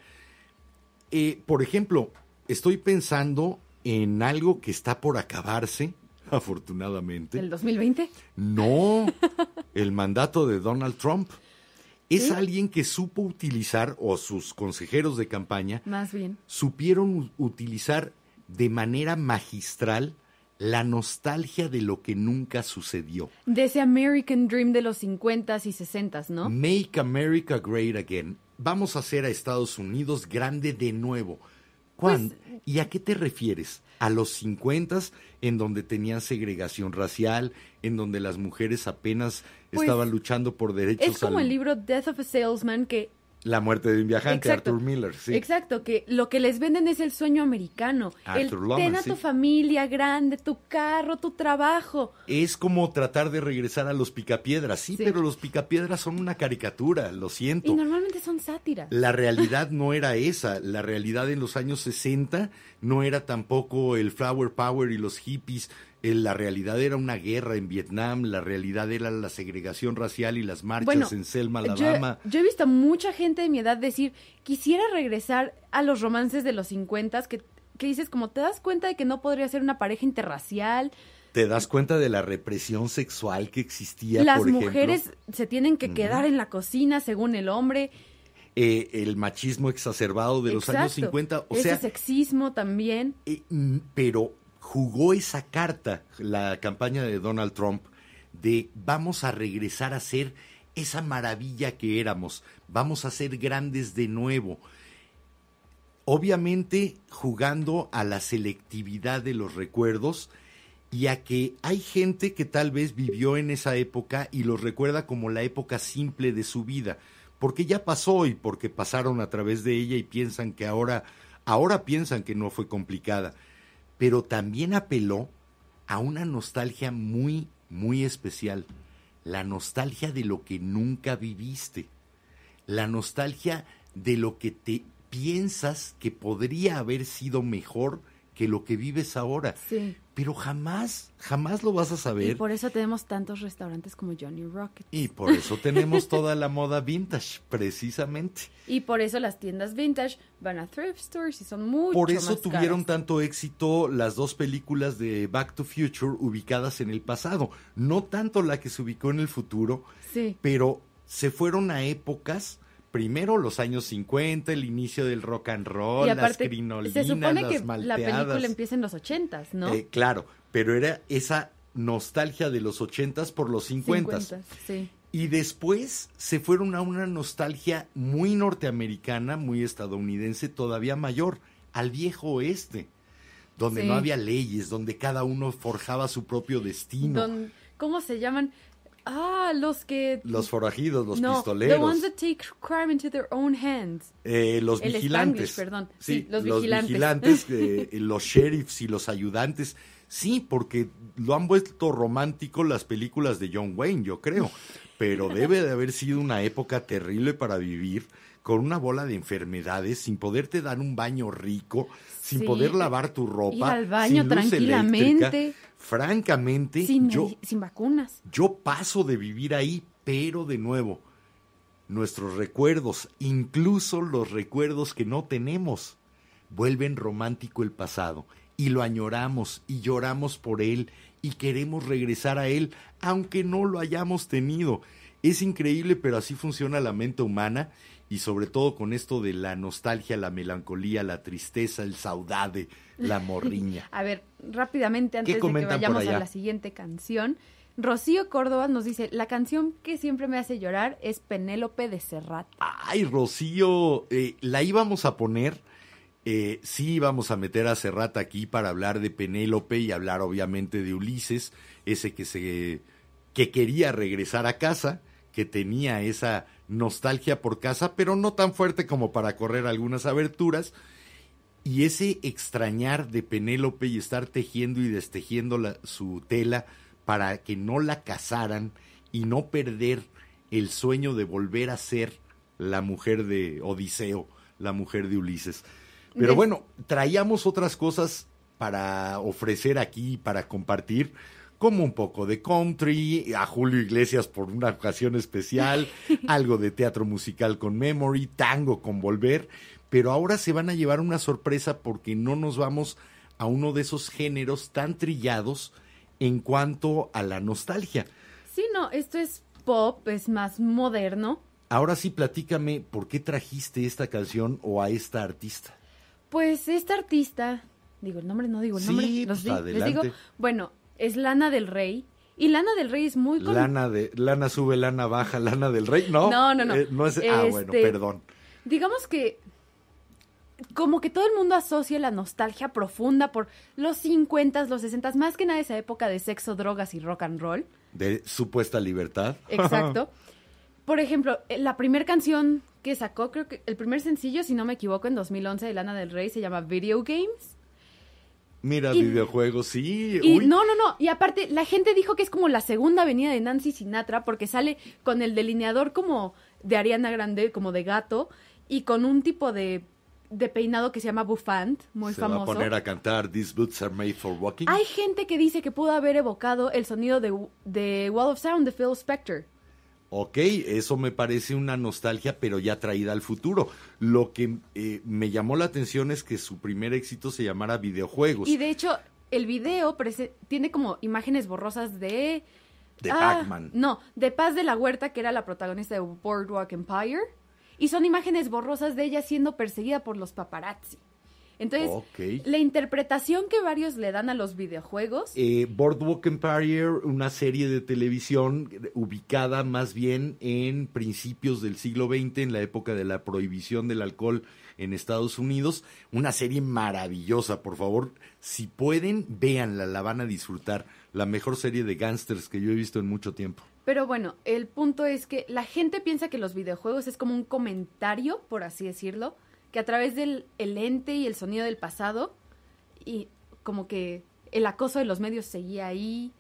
Eh, por ejemplo, estoy pensando en algo que está por acabarse, afortunadamente. ¿El 2020? No, el mandato de Donald Trump. Es Sí. alguien que supo utilizar, o sus consejeros de campaña, Más bien. supieron utilizar de manera magistral la nostalgia de lo que nunca sucedió. De ese American Dream de los 50s y 60s, ¿no? Make America Great Again. Vamos a hacer a Estados Unidos grande de nuevo. ¿Cuándo? Pues, ¿Y a qué te refieres? ¿A los 50 en donde tenían segregación racial, en donde las mujeres apenas Pues, estaban luchando por derechos Es como al- el libro Death of a Salesman que La muerte de un viajante, Exacto. Arthur Miller, sí. Exacto, que lo que les venden es el sueño americano. el Arthur Lomas, ten a sí. tu familia grande, tu carro, tu trabajo. Es como tratar de regresar a los picapiedras, sí, Sí. pero los picapiedras son una caricatura, lo siento. Y normalmente son sátiras. La realidad no era esa. La realidad en los años 60 no era tampoco el flower power y los hippies. La realidad era una guerra en Vietnam. La realidad era la segregación racial y las marchas Bueno, en Selma, yo, Alabama. yo he visto a mucha gente de mi edad decir, quisiera regresar a los romances de los 50 que, que dices como, ¿te das cuenta de que no podría ser una pareja interracial? ¿Te das cuenta de la represión sexual que existía, Las por ejemplo? mujeres se tienen que quedar en la cocina según el hombre. Eh, el machismo exacerbado de los años Exacto. 50. O Ese sea, sexismo también. Eh, pero jugó esa carta la campaña de Donald Trump de vamos a regresar a ser esa maravilla que éramos, vamos a ser grandes de nuevo. Obviamente jugando a la selectividad de los recuerdos y a que hay gente que tal vez vivió en esa época y los recuerda como la época simple de su vida, porque ya pasó y porque pasaron a través de ella y piensan que ahora ahora piensan que no fue complicada, pero también apeló a una nostalgia muy muy especial, la nostalgia de lo que nunca viviste, la nostalgia de lo que te piensas que podría haber sido mejor que lo que vives ahora. Sí. Pero jamás, jamás lo vas a Y saber. por eso tenemos tantos restaurantes como Johnny Rocket. Y por eso tenemos toda la moda vintage, precisamente. Y por eso las tiendas vintage van a thrift stores y son mucho Por eso más tuvieron caras. tanto éxito las dos películas de Back to Future ubicadas en el pasado. No tanto la que se ubicó en el futuro, Sí. pero se fueron a épocas, primero los años 50, el inicio del rock and roll, y las crinolinas, se supone las que la malteadas. película empieza en los ochentas, ¿no? Eh, claro, pero era esa nostalgia de los ochentas por los cincuentas. 50, sí. Y después se fueron a una nostalgia muy norteamericana, muy estadounidense, todavía mayor, al viejo oeste, donde Sí. no había leyes, donde cada uno forjaba su propio destino. Don- ¿Cómo se llaman? Ah, los que... Los forajidos, los no, pistoleros, The ones that take crime into their own hands. eh, los el vigilantes. Perdón. Sí, Sí, los los vigilantes. vigilantes, eh, los sheriffs y los ayudantes. Sí, porque lo han vuelto romántico las películas de John Wayne, yo creo. Pero debe de haber sido una época terrible para vivir con una bola de enfermedades, sin poderte dar un baño rico, sin Sí. poder lavar tu ropa, Ir al baño sin luz tranquilamente. eléctrica. Francamente, Sin, yo, sin vacunas. yo paso de vivir ahí, pero de nuevo, nuestros recuerdos, incluso los recuerdos que no tenemos, vuelven romántico el pasado y lo añoramos y lloramos por él y queremos regresar a él, aunque no lo hayamos tenido. Es increíble, pero así funciona la mente humana y sobre todo con esto de la nostalgia, la melancolía, la tristeza, el saudade, la morriña. A ver, rápidamente, antes de que vayamos a la siguiente canción. Rocío Córdoba nos dice, la canción que siempre me hace llorar es Penélope de Serrat. Ay, Rocío, eh, la íbamos a poner. eh, sí íbamos a meter a Serrat aquí para hablar de Penélope y hablar obviamente de Ulises, ese que se que quería regresar a casa, que tenía esa nostalgia por casa, pero no tan fuerte como para correr algunas aberturas. Y ese extrañar de Penélope y estar tejiendo y destejiendo la- su tela para que no la casaran y no perder el sueño de volver a ser la mujer de Odiseo, la mujer de Ulises. Pero bueno, traíamos otras cosas para ofrecer aquí, para compartir, como un poco de country, a Julio Iglesias por una ocasión especial, algo de teatro musical con Memory, tango con Volver, pero ahora se van a llevar una sorpresa porque no nos vamos a uno de esos géneros tan trillados en cuanto a la nostalgia. Sí, no, esto es pop, es más moderno. Ahora sí, platícame, ¿por qué trajiste esta canción o a esta artista? Pues esta artista, digo el nombre, no digo el Sí, nombre, pues, los di- les digo, bueno, es Lana del Rey. Y Lana del Rey es muy con- Lana de lana sube, lana baja, lana del rey. No, No, no, no. Eh, no es, ah, bueno, Este, perdón. digamos que como que todo el mundo asocia la nostalgia profunda por los 50, los 60, más que nada esa época de sexo, drogas y rock and roll. De supuesta libertad. Exacto. Por ejemplo, eh, la primera canción que sacó, creo que el primer sencillo, si no me equivoco, en 2011 de Lana del Rey se llama Video Games. Mira, Y- videojuegos, sí. Y uy. no, no, no. Y aparte, la gente dijo que es como la segunda avenida de Nancy Sinatra porque sale con el delineador como de Ariana Grande, como de gato, y con un tipo de, de peinado que se llama bouffant, muy Se famoso. va a poner a cantar These Boots Are Made for Walking. Hay gente que dice que pudo haber evocado el sonido de, de Wall of Sound de Phil Spector. Ok, eso me parece una nostalgia, pero ya traída al futuro. Lo que eh, me llamó la atención es que su primer éxito se llamara videojuegos. Y de hecho, el video tiene como imágenes borrosas de... De Ah, Pac-Man. No, de Paz de la Huerta, que era la protagonista de Boardwalk Empire. Y son imágenes borrosas de ella siendo perseguida por los paparazzi. Entonces, la interpretación que varios le dan a los videojuegos... Eh, Boardwalk Empire, una serie de televisión ubicada más bien en principios del siglo XX, en la época de la prohibición del alcohol en Estados Unidos. Una serie maravillosa, por favor. Si pueden, véanla, la van a disfrutar. La mejor serie de gángsters que yo he visto en mucho tiempo. Pero bueno, el punto es que la gente piensa que los videojuegos es como un comentario, por así decirlo, que a través del el ente y el sonido del pasado, y como que el acoso de los medios seguía ahí,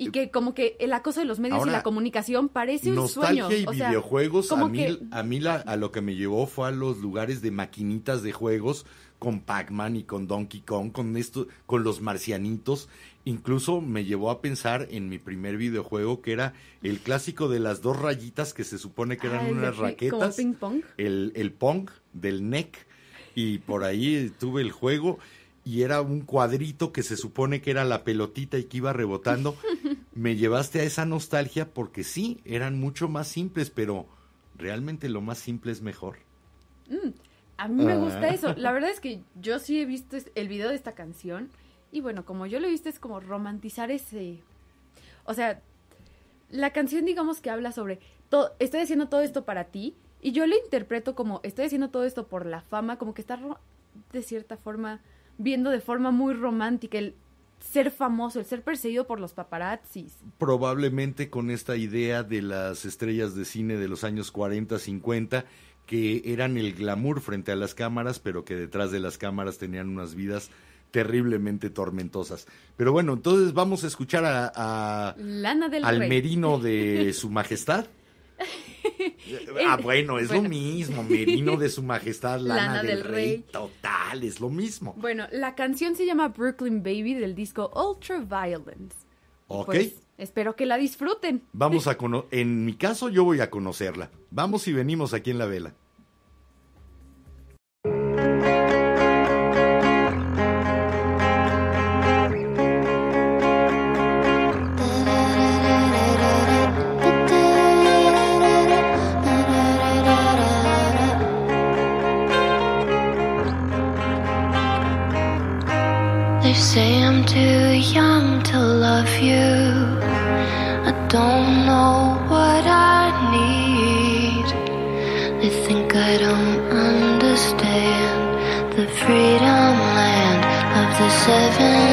y que como que el acoso de los medios Ahora, y la comunicación parece un Nostalgia sueño. y o sea, videojuegos, a mí, que- a mí la- a lo que me llevó fue a los lugares de maquinitas de juegos con Pac-Man y con Donkey Kong, con esto, con los marcianitos. Incluso me llevó a pensar en mi primer videojuego que era el clásico de las dos rayitas que se supone que eran Ah, de unas pi- como raquetas. ping pong. El, el Pong del NEC. Y por ahí tuve el juego y era un cuadrito que se supone que era la pelotita y que iba rebotando. Me llevaste a esa nostalgia porque sí, eran mucho más simples, pero realmente lo más simple es mejor. A mí me Ah. gusta eso. La verdad es que yo sí he visto el video de esta canción. Y bueno, como yo lo he visto, es como romantizar ese. O sea, la canción, digamos que habla sobre. todo estoy haciendo todo esto para ti. Y yo lo interpreto como. Estoy haciendo todo esto por la fama. Como que está de cierta forma. Viendo de forma muy romántica el ser famoso, el ser perseguido por los paparazzis. Probablemente con esta idea de las estrellas de cine de los años 40, 50, que eran el glamour frente a las cámaras, pero que detrás de las cámaras tenían unas vidas terriblemente tormentosas. Pero bueno, entonces vamos a escuchar a, a- Lana del al Rey. merino de su majestad. ah, bueno, es Bueno. lo mismo, merino de su majestad, lana, Lana del, del rey. Rey. Total, es lo mismo. Bueno, la canción se llama Brooklyn Baby del disco Ultraviolence. Y Ok. Pues, espero que la disfruten. Vamos a cono en mi caso yo voy a conocerla. Vamos y venimos aquí en la vela. Too young to love you. I don't know what I need. They think I don't understand the freedom land of the 70s.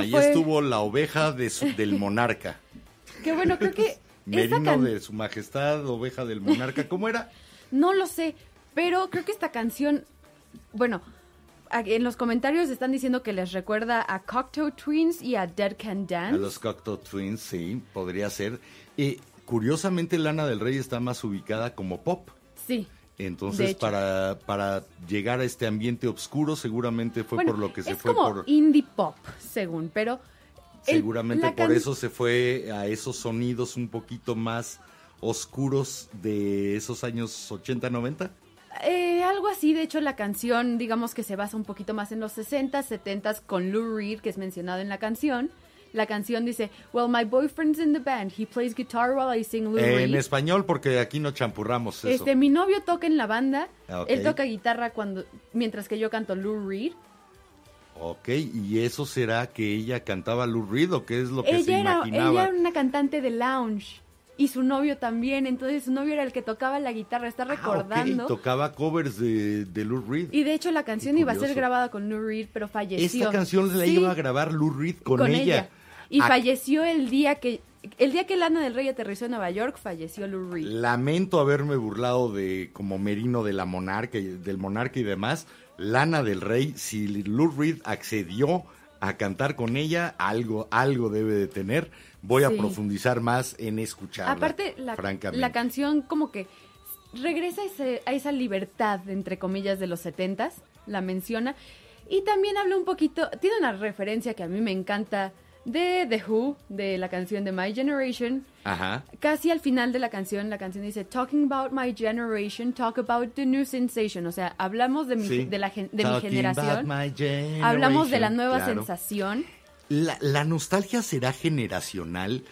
Eso Ahí fue. estuvo la oveja de su- del monarca. Que bueno, creo que Merino can- de su majestad, oveja del monarca. ¿Cómo era? No lo sé, pero creo que esta canción, bueno, a- en los comentarios están diciendo que les recuerda a Cocktail Twins y a Dead Can A Dance. los Cocteau Twins, sí, podría ser. Eh, curiosamente, Lana del Rey está más ubicada como pop. Sí. Entonces, para, para llegar a este ambiente oscuro, seguramente fue Bueno, por lo que se es fue como por... indie pop, según, pero Seguramente por can- eso se fue a esos sonidos un poquito más oscuros de esos años 80, 90. Eh, algo así, de hecho la canción digamos que se basa un poquito más en los 60s, 70s con Lou Reed, que es mencionado en la canción. La canción dice, Well, my boyfriend's in the band. He plays guitar while I sing Lou En Reed. español, porque aquí no champurramos eso. Este, mi novio toca en la banda. Ah, ok. Él toca guitarra cuando, mientras que yo canto Lou Reed. Ok, ¿y eso será que ella cantaba Lou Reed o qué es lo que se Ella era, imaginaba? ella era una cantante de lounge. y su novio también. Entonces su novio era el que tocaba la guitarra, está Ah, ok, recordando. tocaba covers de, de Lou Reed. y de hecho la canción iba a ser grabada con Lou Reed, pero falleció. Esta canción la Sí, iba a grabar Lou Reed con, ella. Y Ah, falleció el día que el día que Lana del Rey aterrizó en Nueva York, falleció Lou Reed. Lamento haberme burlado de como Merino de la monarca y- del monarca y demás. Lana del Rey, si Lou Reed accedió a cantar con ella, algo, algo debe de tener. Voy a profundizar más en escucharla. Aparte, la, francamente. la canción como que regresa a, ese- a esa libertad, entre comillas, de los setentas, la menciona. Y también habla un poquito, tiene una referencia que a mí me encanta de The Who, de la canción de My Generation. Ajá. Casi al final de la canción, la canción dice, Talking about my generation, talk about the new sensation. O sea, hablamos de mi, Sí. de la, de mi generación. about my generation. Hablamos de la nueva Claro. sensación. La, la nostalgia será generacional.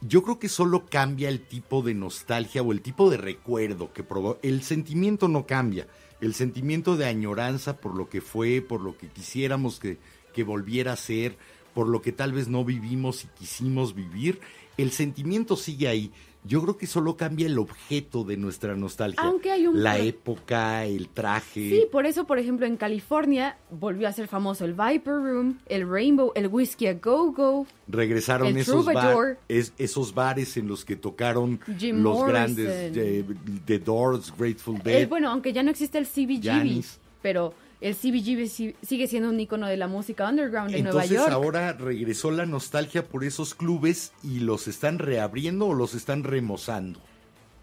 Yo creo que solo cambia el tipo de nostalgia o el tipo de recuerdo que provo- El sentimiento no cambia. El sentimiento de añoranza por lo que fue, por lo que quisiéramos que, que volviera a ser, por lo que tal vez no vivimos y quisimos vivir. El sentimiento sigue ahí. Yo creo que solo cambia el objeto de nuestra nostalgia. Aunque hay un La época, el traje. Sí, por eso, por ejemplo, en California volvió a ser famoso el Viper Room, el Rainbow, el Whiskey a Go Go. regresaron esos, ba- Troubadour. es- esos bares en los que tocaron Jim los Morrison. grandes eh, The Doors, Grateful Dead. Eh, bueno, aunque ya no existe el CBGB, pero el CBGB si- sigue siendo un icono de la música underground de Nueva Entonces York. ahora regresó la nostalgia por esos clubes y los están reabriendo o los están remozando.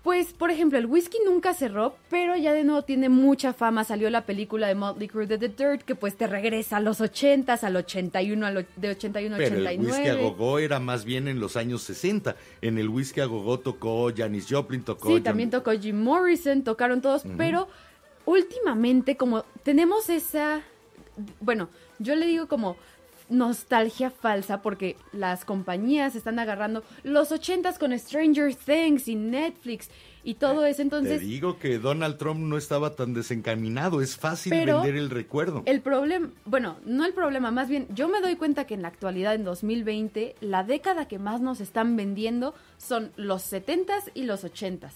Pues, por ejemplo, el whisky nunca cerró, pero ya de nuevo tiene mucha fama. Salió la película de Motley Crue de The Dirt, que pues te regresa a los 80s, al 81, al de 81 a Pero el 89. whisky a gogó era más bien en los años 60. En el whisky a gogó tocó Janis Joplin, tocó Sí, John- también tocó Jim Morrison, tocaron todos, pero últimamente como tenemos esa, bueno, yo le digo como nostalgia falsa porque las compañías están agarrando los ochentas con Stranger Things y Netflix y todo eso, Te entonces digo que Donald Trump no estaba tan desencaminado. Es fácil Pero vender el recuerdo. el problema, bueno, no el problema, más bien yo me doy cuenta que en la actualidad, en 2020, la década que más nos están vendiendo son los setentas y los ochentas.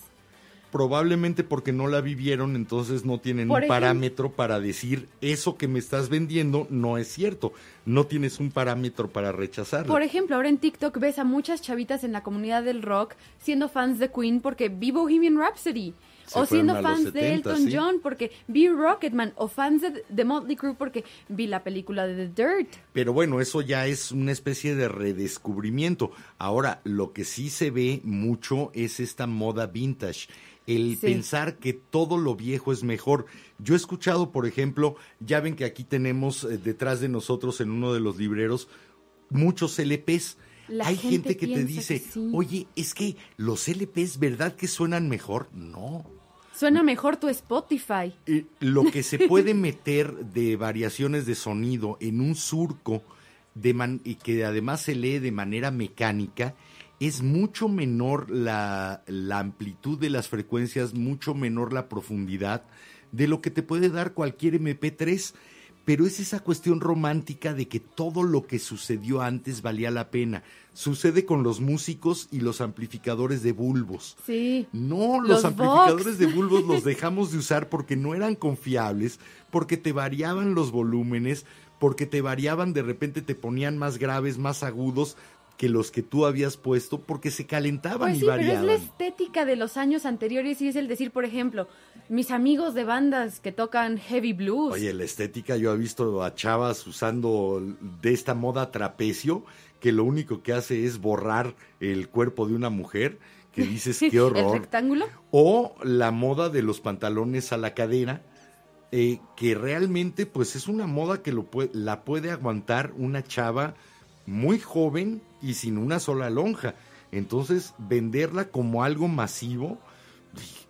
Probablemente porque no la vivieron, entonces no tienen Por un ejemplo- parámetro para decir eso que me estás vendiendo no es cierto. No tienes un parámetro para rechazarlo. Por ejemplo, ahora en TikTok ves a muchas chavitas en la comunidad del rock siendo fans de Queen porque vi Bohemian Rhapsody. Se o siendo fans de 70, Elton sí. John porque vi Rocketman. O fans de, de Motley Crue porque vi la película de The Dirt. Pero bueno, eso ya es una especie de redescubrimiento. Ahora, lo que sí se ve mucho es esta moda vintage. El Sí. pensar que todo lo viejo es mejor. Yo he escuchado, por ejemplo, ya ven que aquí tenemos eh, detrás de nosotros en uno de los libreros muchos LPs. La Hay gente gente que te dice, que sí. oye, es que los LPs, ¿verdad que suenan mejor? No. Suena mejor tu Spotify. Eh, lo que se puede meter de variaciones de sonido en un surco de man- y que además se lee de manera mecánica es mucho menor la, la amplitud de las frecuencias, mucho menor la profundidad de lo que te puede dar cualquier MP3. Pero es esa cuestión romántica de que todo lo que sucedió antes valía la pena. Sucede con los músicos y los amplificadores de bulbos. Sí. No, Los los, amplificadores de bulbos los dejamos de usar porque no eran confiables, porque te variaban los volúmenes, porque te variaban, de repente te ponían más graves, más agudos que los que tú habías puesto, porque se calentaban Pues y sí, pero es variaban. la estética de los años anteriores y es el decir, por ejemplo, mis amigos de bandas que tocan heavy blues. Oye, la estética, yo he visto a chavas usando de esta moda trapecio, que lo único que hace es borrar el cuerpo de una mujer, que dices, qué el horror. rectángulo. o la moda de los pantalones a la cadera, eh, que realmente pues es una moda que lo pue- la puede aguantar una chava muy joven y sin una sola lonja. Entonces, venderla como algo masivo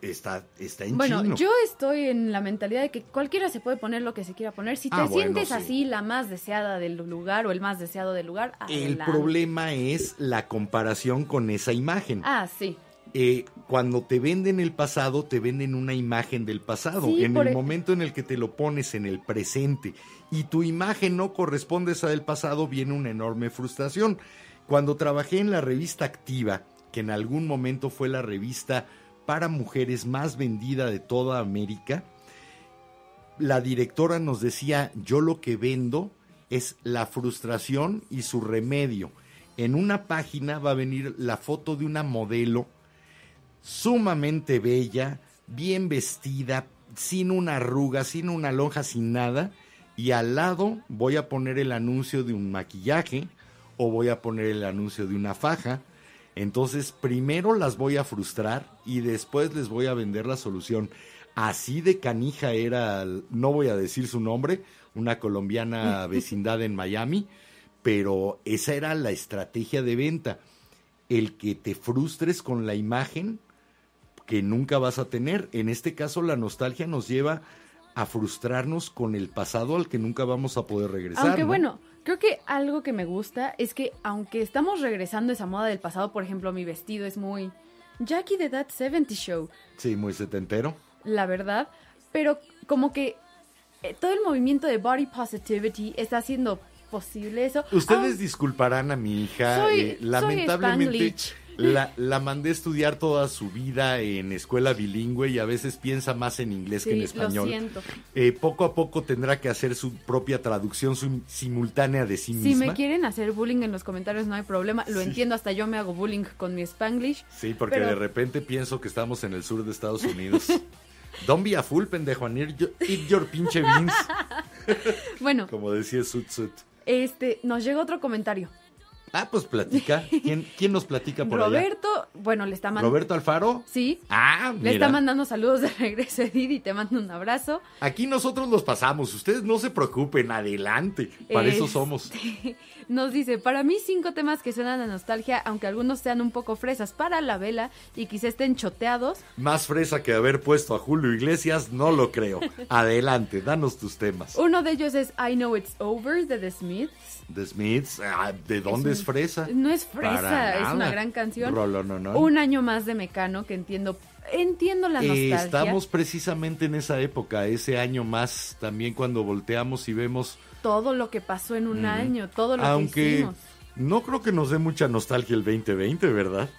está, está en Bueno, chino. yo estoy en la mentalidad de que cualquiera se puede poner lo que se quiera poner. Si te Ah, bueno, sientes sí. así, la más deseada del lugar o el más deseado del lugar, El problema es la comparación con esa imagen. Ah, sí. eh, cuando te venden el pasado, te venden una imagen del pasado. Sí, en el e- momento en el que te lo pones en el presente y tu imagen no corresponde a esa del pasado, viene una enorme frustración. Cuando trabajé en la revista Activa, que en algún momento fue la revista para mujeres más vendida de toda América, la directora nos decía, yo lo que vendo es la frustración y su remedio. En una página va a venir la foto de una modelo sumamente bella, bien vestida, sin una arruga, sin una lonja, sin nada. Y al lado voy a poner el anuncio de un maquillaje o voy a poner el anuncio de una faja. Entonces primero las voy a frustrar y después les voy a vender la solución. Así de canija era, no voy a decir su nombre, una colombiana vecindad en Miami, pero esa era la estrategia de venta. El que te frustres con la imagen que nunca vas a tener. En este caso, la nostalgia nos lleva a frustrarnos con el pasado al que nunca vamos a poder regresar. Aunque ¿no? bueno, creo que algo que me gusta es que aunque estamos regresando a esa moda del pasado, por ejemplo, mi vestido es muy Jackie de That 70 Show, Sí, muy setentero. la verdad, pero como que eh, todo el movimiento de body positivity está haciendo posible eso. Ustedes Ah, disculparán a mi hija. Soy- eh, lamentablemente. La, la mandé a estudiar toda su vida en escuela bilingüe y a veces piensa más en inglés que en sí, lo español. siento. Eh, poco a poco tendrá que hacer su propia traducción sim- simultánea de sí Si misma. me quieren hacer bullying en los comentarios no hay problema, lo entiendo, hasta yo me hago bullying con mi Spanglish. Sí, porque Pero- de repente pienso que estamos en el sur de Estados Unidos. Don't be a fool, pendejo, and eat your, eat your pinche beans, Bueno, como decía Sut Sut. este, nos llega otro comentario. Ah, pues platica. ¿Quién, quién nos platica por allá? Roberto, bueno, le está mandando... ¿Roberto Alfaro? Sí, Ah, le mira. está mandando saludos de regreso Edith y te mando un abrazo. Aquí nosotros los pasamos. Ustedes no se preocupen, adelante. Para eso Este, somos. Nos dice, para mí cinco temas que suenan a nostalgia, aunque algunos sean un poco fresas para la vela y quizá estén choteados. Más fresa que haber puesto a Julio Iglesias, no lo creo. Adelante, danos tus temas. Uno de ellos es I Know It's Over de The Smiths. The Smiths, ah, ¿de dónde es, fresa? No es fresa, es una gran canción. Rolononón. Un año más de Mecano que entiendo, entiendo la Eh, nostalgia. estamos precisamente en esa época, ese año más, también cuando volteamos y vemos, Todo lo que pasó en un año, todo lo que aunque hicimos. no creo que nos dé mucha nostalgia el 2020, ¿verdad?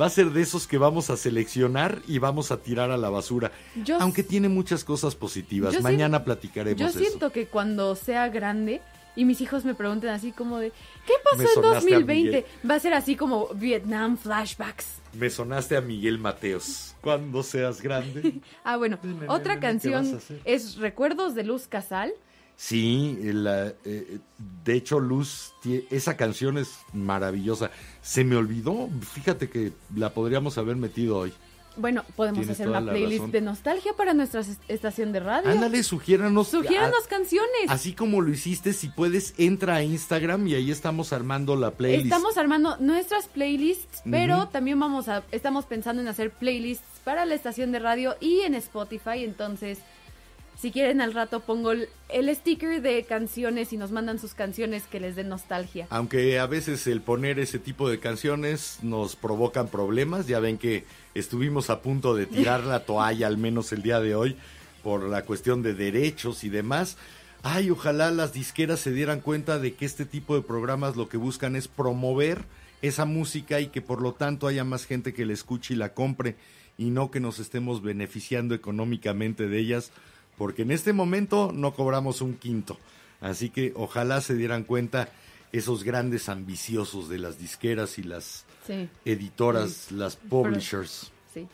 Va a ser de esos que vamos a seleccionar y vamos a tirar a la basura. Yo aunque tiene muchas cosas positivas. Mañana platicaremos Yo eso. siento que cuando sea grande y mis hijos me pregunten así como de, ¿qué pasó en sonaste a 2020? Miguel. Va a ser así como Vietnam flashbacks. Me sonaste a Miguel Mateos. Cuando seas grande. Ah, bueno, otra nene, ¿qué vas canción es Recuerdos de Luz Casal. Sí, la, eh, de hecho Luz, esa canción es maravillosa. Se me olvidó, fíjate que la podríamos haber metido hoy. Bueno, podemos Tienes hacer una la playlist razón. de nostalgia para nuestra es- estación de radio. Ándale, sugiéranos. Sugiéranos canciones. Así como lo hiciste, si puedes, entra a Instagram y ahí estamos armando la playlist. Estamos armando nuestras playlists, pero también vamos a, estamos pensando en hacer playlists para la estación de radio y en Spotify. Entonces, si quieren al rato pongo el, sticker de canciones y nos mandan sus canciones que les den nostalgia. Aunque a veces el poner ese tipo de canciones nos provocan problemas, ya ven que estuvimos a punto de tirar la toalla al menos el día de hoy por la cuestión de derechos y demás. Ay, ojalá las disqueras se dieran cuenta de que este tipo de programas lo que buscan es promover esa música y que por lo tanto haya más gente que la escuche y la compre y no que nos estemos beneficiando económicamente de ellas, porque en este momento no cobramos un quinto. Así que ojalá se dieran cuenta esos grandes ambiciosos de las disqueras y las Sí, editoras, las publishers. sí.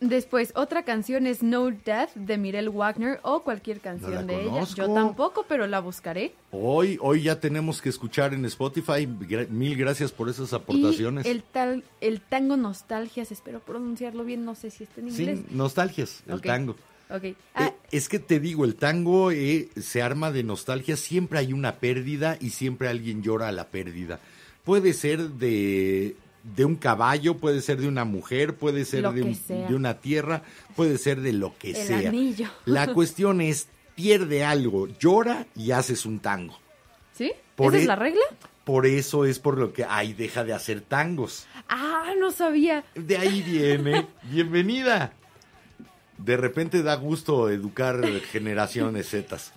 Después, otra canción es No Death de Mirel Wagner o cualquier canción de ella. conozco. Yo tampoco, pero la buscaré. Hoy, hoy ya tenemos que escuchar en Spotify. Mil gracias por esas aportaciones. Y el, tal, el tango Nostalgias, espero pronunciarlo bien, no sé si está en inglés. Sí, nostalgias, el tango. Eh, Ah, es que te digo, el tango eh, se arma de nostalgia, siempre hay una pérdida y siempre alguien llora a la pérdida. Puede ser de, de un caballo, puede ser de una mujer, puede ser un- de una tierra, puede ser de lo que El sea. anillo. La cuestión es, pierde algo, llora y haces un tango. ¿Sí? por ¿Esa es e- la regla? Por eso es por lo que, ay, deja de hacer tangos. Ah, no sabía. De ahí viene. Bienvenida. De repente da gusto educar generaciones Zetas.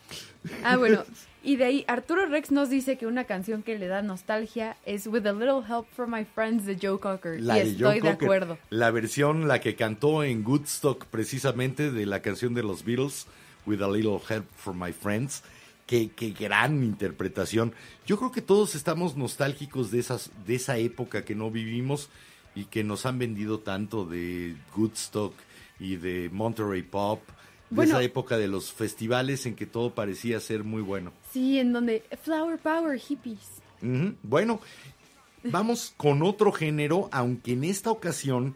Ah, bueno. Y de ahí, Arturo Rex nos dice que una canción que le da nostalgia es With a Little Help from My Friends de Joe Cocker. La y de estoy Joe de Cocker, acuerdo. La versión, la que cantó en Woodstock precisamente de la canción de los Beatles, With a Little Help from My Friends. Qué, qué gran interpretación. Yo creo que todos estamos nostálgicos de, esas, de esa época que no vivimos y que nos han vendido tanto de Woodstock y de Monterey Pop, de Bueno. esa época de los festivales en que todo parecía ser muy bueno. Sí, en donde Flower Power Hippies. Bueno, vamos con otro género, aunque en esta ocasión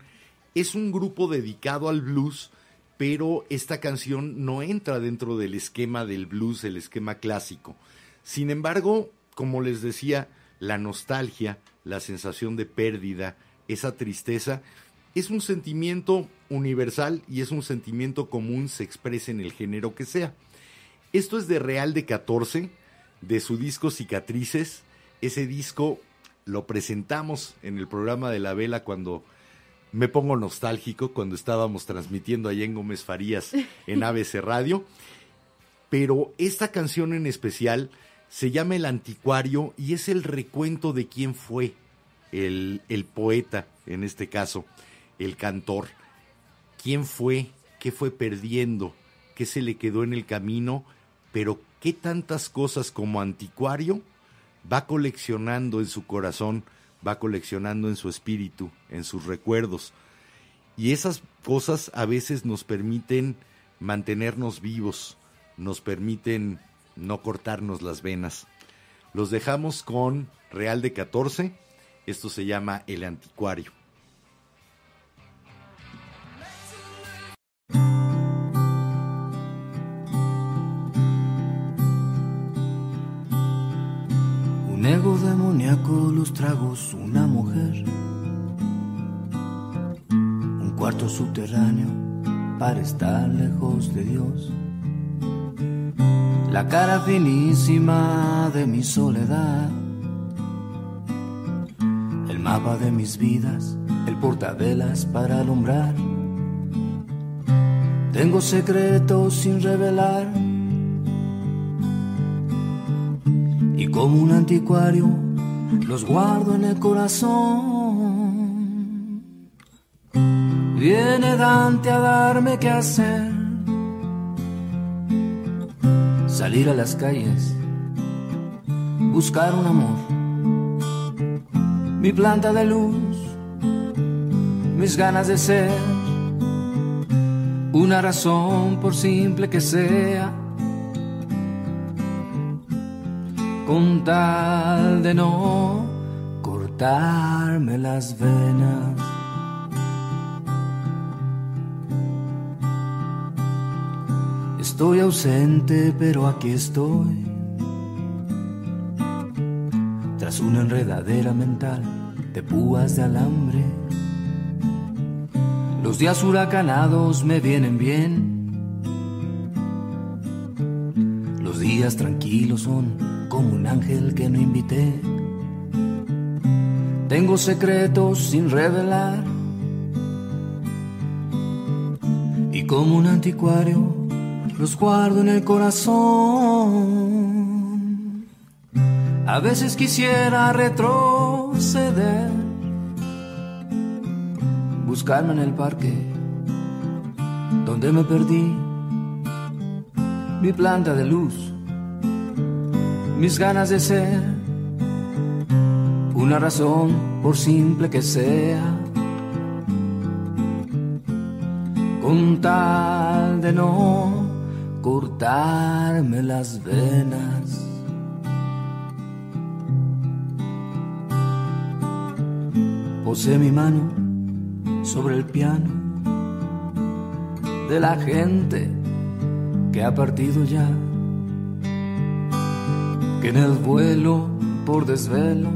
es un grupo dedicado al blues, pero esta canción no entra dentro del esquema del blues, el esquema clásico. Sin embargo, como les decía, la nostalgia, la sensación de pérdida, esa tristeza, es un sentimiento universal y es un sentimiento común, se exprese en el género que sea. Esto es de Real de 14, de su disco Cicatrices. Ese disco lo presentamos en el programa de la vela cuando me pongo nostálgico, cuando estábamos transmitiendo allá en Gómez Farías en ABC Radio. Pero esta canción en especial se llama El Anticuario y es el recuento de quién fue el, el poeta, en este caso, el cantor. ¿Quién fue? ¿Qué fue perdiendo? ¿Qué se le quedó en el camino? Pero qué tantas cosas como anticuario va coleccionando en su corazón, va coleccionando en su espíritu, en sus recuerdos. Y esas cosas a veces nos permiten mantenernos vivos, nos permiten no cortarnos las venas. Los dejamos con Real de 14, esto se llama El Anticuario. Los tragos, una mujer. Un cuarto subterráneo para estar lejos de Dios. La cara finísima de mi soledad. El mapa de mis vidas, el portavelas para alumbrar. Tengo secretos sin revelar. y como un anticuario los guardo en el corazón. Viene Dante a darme qué hacer, salir a las calles, buscar un amor, mi planta de luz, mis ganas de ser, una razón por simple que sea con tal de no cortarme las venas. Estoy ausente, pero aquí estoy. Tras una enredadera mental de púas de alambre. Los días huracanados me vienen bien. Los días tranquilos son como un ángel que no invité. Tengo secretos sin revelar. Y como un anticuario los guardo en el corazón. A veces quisiera retroceder, buscarme en el parque donde me perdí, mi planta de luz mis ganas de ser, una razón por simple que sea, con tal de no cortarme las venas. Posé mi mano sobre el piano de la gente que ha partido ya en el vuelo por desvelo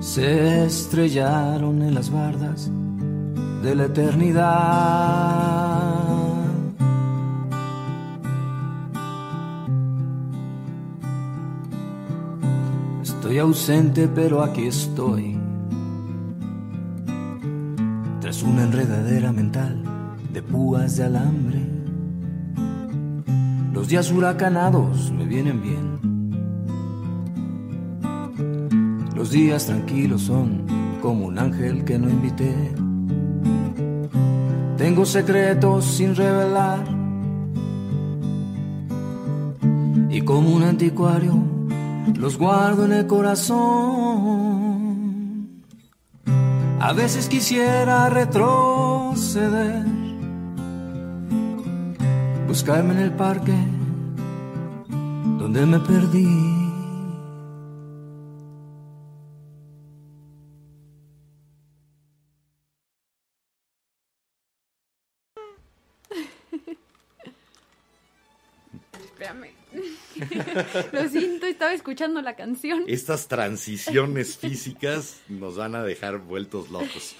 se estrellaron en las bardas de la eternidad. Estoy ausente, pero aquí estoy. Tras una enredadera mental de púas de alambre Los días huracanados me vienen bien. Los días tranquilos son como un ángel que no invité. Tengo secretos sin revelar. Y como un anticuario los guardo en el corazón. A veces quisiera retroceder, buscarme en el parque donde me perdí. Espérame. Lo siento, estaba escuchando la canción. Estas transiciones físicas nos van a dejar vueltos locos.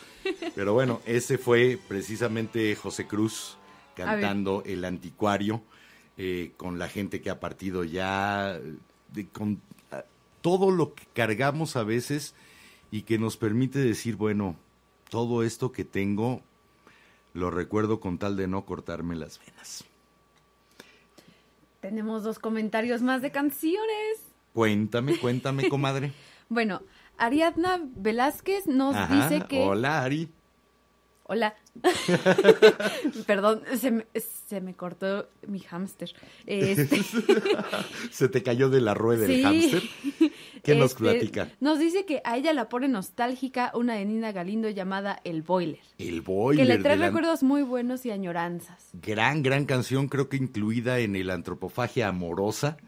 Pero bueno, ese fue precisamente José Cruz cantando El Anticuario eh, con la gente que ha partido ya, de- con todo lo que cargamos a veces y que nos permite decir, bueno, todo esto que tengo lo recuerdo con tal de no cortarme las venas. Tenemos dos comentarios más de canciones. Cuéntame, cuéntame, comadre. Bueno, Ariadna Velázquez nos Ajá, dice que... Hola, Ari. Hola. Perdón, se me, se me cortó mi hámster. Este, Se te cayó de la rueda el hámster. ¿Qué nos este, platica? Nos dice que a ella la pone nostálgica una de Nina Galindo llamada El Boiler. El Que boiler. le trae la- recuerdos muy buenos y añoranzas. Gran, gran canción, creo que incluida en el Antropofagia Amorosa.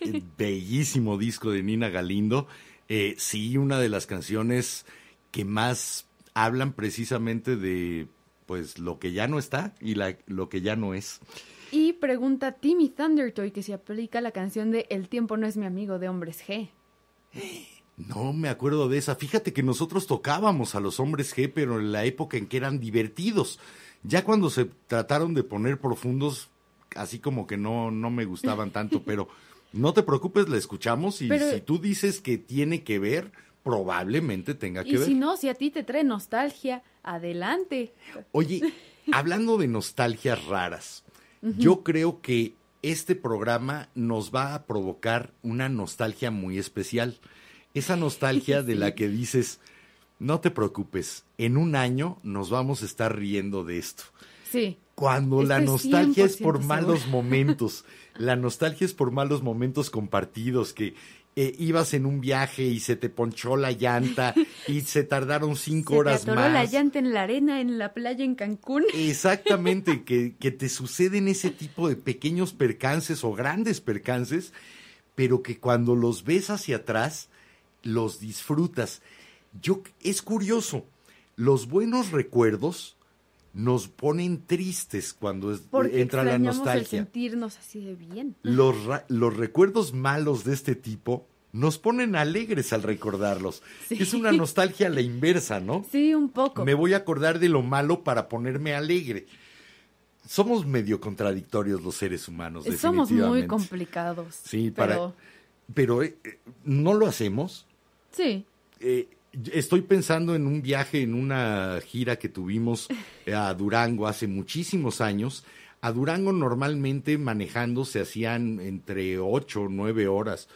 Eh, Bellísimo disco de Nina Galindo. Eh, sí, una de las canciones que más hablan precisamente de pues lo que ya no está y la- lo que ya no es. Y pregunta Timmy Thundertoy que si aplica la canción de El tiempo no es mi amigo de Hombres G. No me acuerdo de esa. Fíjate que nosotros tocábamos a los hombres G, pero en la época en que eran divertidos. Ya cuando se trataron de poner profundos, así como que no, no me gustaban tanto, pero no te preocupes, la escuchamos y Pero- si tú dices que tiene que ver, probablemente tenga que Y ver. si no, si a ti te trae nostalgia, adelante. Oye, hablando de nostalgias raras, yo creo que este programa nos va a provocar una nostalgia muy especial. Esa nostalgia de la que dices, no te preocupes, en un año nos vamos a estar riendo de esto. Sí. Cuando la nostalgia es por 100% malos segura. momentos, la nostalgia es por malos momentos compartidos, que eh, ibas en un viaje y se te ponchó la llanta y se tardaron cinco Se te horas atoró más. la llanta en la arena en la playa en Cancún. Exactamente, que, que te suceden ese tipo de pequeños percances o grandes percances, pero que cuando los ves hacia atrás, los disfrutas. Yo, es curioso, los buenos recuerdos nos ponen tristes cuando es- Porque entra la el nostalgia. sentirnos así de bien. Los, los recuerdos malos de este tipo nos ponen alegres al recordarlos. Sí. Es una nostalgia a la inversa, ¿no? Sí, un poco. Me voy a acordar de lo malo para ponerme alegre. Somos medio contradictorios los seres humanos, Somos muy complicados. Sí, para- pero Pero eh, eh, no lo hacemos. sí. Eh, estoy pensando en un viaje, en una gira que tuvimos eh, a Durango hace muchísimos años. A Durango normalmente manejando se hacían entre 8 o 9 horas.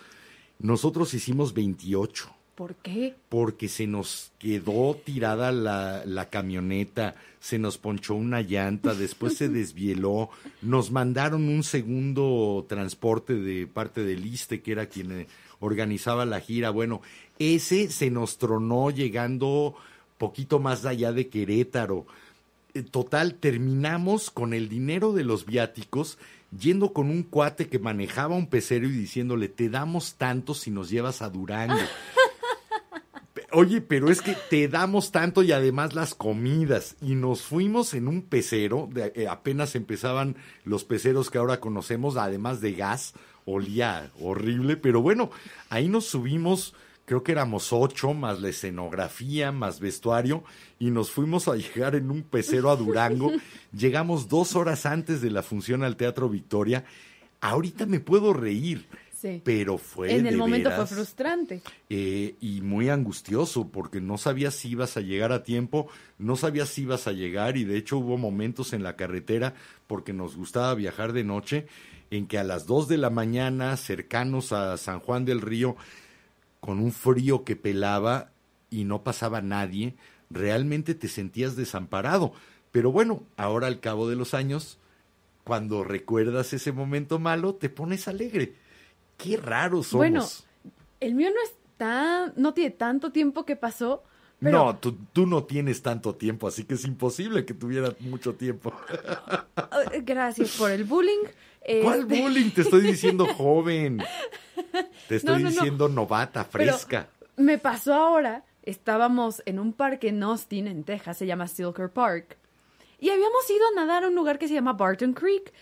Nosotros hicimos 28 ¿Por qué? porque se nos quedó tirada la, la camioneta, se nos ponchó una llanta, después se desvieló, nos mandaron un segundo transporte de parte del ISTE, que era quien eh, organizaba la gira. Bueno, ese se nos tronó llegando poquito más allá de Querétaro. Eh, Total, terminamos con el dinero de los viáticos yendo con un cuate que manejaba un pecero y diciéndole, te damos tanto si nos llevas a Durango. Oye, pero es que te damos tanto y además las comidas. Y nos fuimos en un pecero, de- eh, apenas empezaban los peceros que ahora conocemos, además de gas, olía horrible, pero bueno, ahí nos subimos, creo que éramos ocho, más la escenografía, más vestuario, y nos fuimos a llegar en un pecero a Durango. Llegamos dos horas antes de la función al Teatro Victoria. Ahorita me puedo reír, Sí. pero fue en el de momento veras, fue frustrante. eh, y muy angustioso porque no sabías si ibas a llegar a tiempo, no sabías si ibas a llegar y de hecho hubo momentos en la carretera porque nos gustaba viajar de noche en que a las 2 de la mañana cercanos a San Juan del Río con un frío que pelaba y no pasaba nadie, realmente te sentías desamparado. Pero bueno, ahora al cabo de los años, cuando recuerdas ese momento malo, te pones alegre. Qué raros somos. Bueno, El mío no está, no tiene tanto tiempo que pasó, pero No, tú, tú no tienes tanto tiempo, así que es imposible que tuvieras mucho tiempo. gracias por el bullying. ¿Cuál Este, bullying? Te estoy diciendo joven. Te estoy No, no, no. diciendo novata, Pero fresca. Me pasó ahora, estábamos en un parque en Austin, en Texas, se llama Silker Park, y habíamos ido a nadar a un lugar que se llama Barton Creek.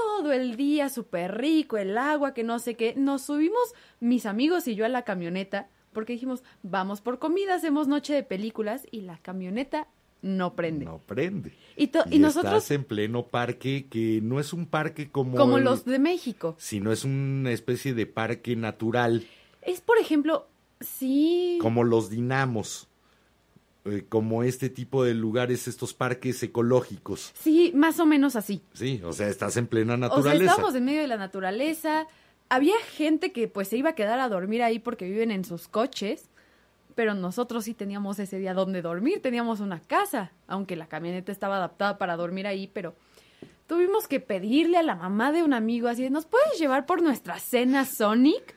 Todo el día súper rico, el agua, que no sé qué. Nos subimos mis amigos y yo a la camioneta porque dijimos, vamos por comida, hacemos noche de películas y la camioneta no prende. No prende. Y, to- y Y, nosotros, estás en pleno parque que no es un parque como, como el- los de México, sino es una especie de parque natural, es por ejemplo, sí, como los dinamos, eh, como este tipo de lugares, estos parques ecológicos. sí, más o menos así. Sí, o sea, estás en plena O sea, naturaleza. estábamos en medio de la naturaleza. Había gente que pues se iba a quedar a dormir ahí porque viven en sus coches, pero nosotros sí teníamos ese día donde dormir, teníamos una casa, aunque la camioneta estaba adaptada para dormir ahí, pero tuvimos que pedirle a la mamá de un amigo así, ¿nos puedes llevar por nuestra cena Sonic?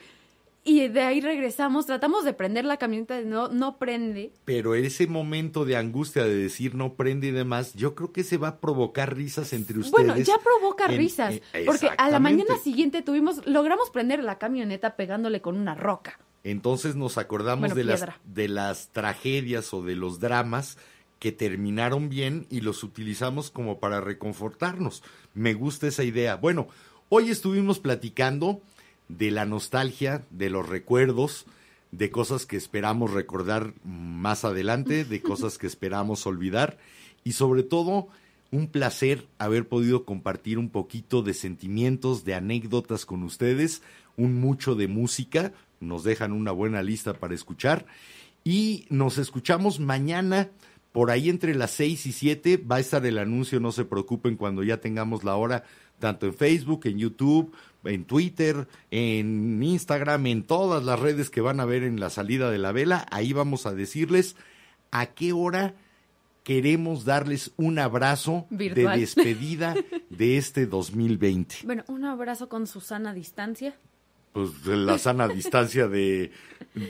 Y de ahí regresamos, tratamos de prender la camioneta, no, no prende. Pero ese momento de angustia de decir no prende y demás, yo creo que se va a provocar risas entre ustedes. Bueno, ya provoca en- risas, en- porque a la mañana siguiente tuvimos, logramos prender la camioneta pegándole con una roca. Entonces nos acordamos Bueno, de, las, de las tragedias o de los dramas que terminaron bien y los utilizamos como para reconfortarnos. Me gusta esa idea. Bueno, hoy estuvimos platicando de la nostalgia, de los recuerdos, de cosas que esperamos recordar más adelante, de cosas que esperamos olvidar y sobre todo un placer haber podido compartir un poquito de sentimientos, de anécdotas con ustedes, un mucho de música, nos dejan una buena lista para escuchar y nos escuchamos mañana por ahí entre las 6 y 7 va a estar el anuncio, no se preocupen cuando ya tengamos la hora, tanto en Facebook, en YouTube, en Twitter, en Instagram, en todas las redes que van a ver en la salida de la vela, ahí vamos a decirles a qué hora queremos darles un abrazo Virtual. de despedida de este 2020. Bueno, un abrazo con Susana distancia. Pues de la sana distancia de,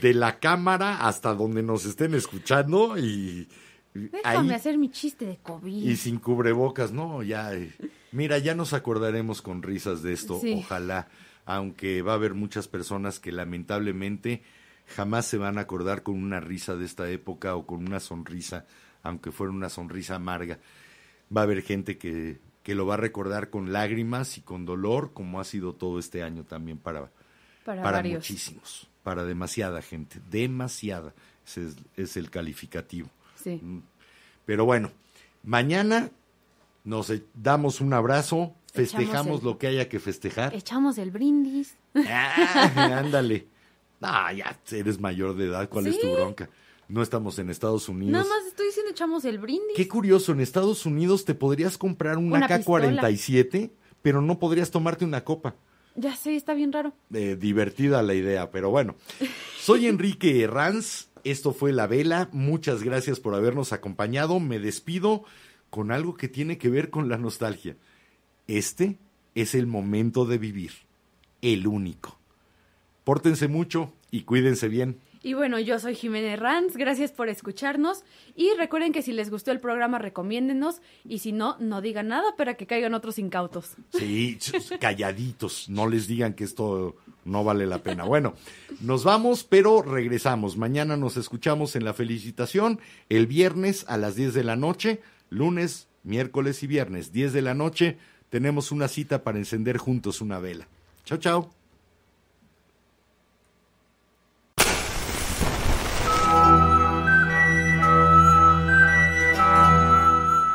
de la cámara hasta donde nos estén escuchando y Déjame ahí hacer mi chiste de COVID. y sin cubrebocas, no, ya. eh, Mira, ya nos acordaremos con risas de esto, Sí. ojalá, aunque va a haber muchas personas que lamentablemente jamás se van a acordar con una risa de esta época o con una sonrisa, aunque fuera una sonrisa amarga. Va a haber gente que, que lo va a recordar con lágrimas y con dolor, como ha sido todo este año también para, para, muchísimos, para demasiada gente, demasiada, ese es, es el calificativo. Sí. Pero bueno, mañana nos e- damos un abrazo, festejamos el- lo que haya que festejar. Echamos el brindis. Ah, ándale. Ah, ya eres mayor de edad, ¿cuál es tu bronca? No estamos en Estados Unidos. Nada más estoy diciendo echamos el brindis. Qué curioso, en Estados Unidos te podrías comprar un Una AK-47, pero no podrías tomarte una copa. Ya sé, está bien raro. Eh, divertida la idea, pero bueno. Soy Enrique Herranz, esto fue La Vela, muchas gracias por habernos acompañado, me despido con algo que tiene que ver con la nostalgia. Este es el momento de vivir, el único. Pórtense mucho y cuídense bien. Y bueno, yo soy Jiménez Ranz, gracias por escucharnos. Y recuerden que si les gustó el programa, recomiéndenos. Y si no, no digan nada para que caigan otros incautos. Sí, calladitos, no les digan que esto no vale la pena. Bueno, nos vamos, pero regresamos. Mañana nos escuchamos en la felicitación, el viernes a las 10 de la noche, lunes, miércoles y viernes, 10 de la noche, tenemos una cita para encender juntos una vela. Chao, chao.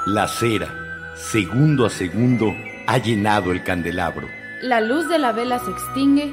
La cera, segundo a segundo, ha llenado el candelabro. La luz de la vela se extingue,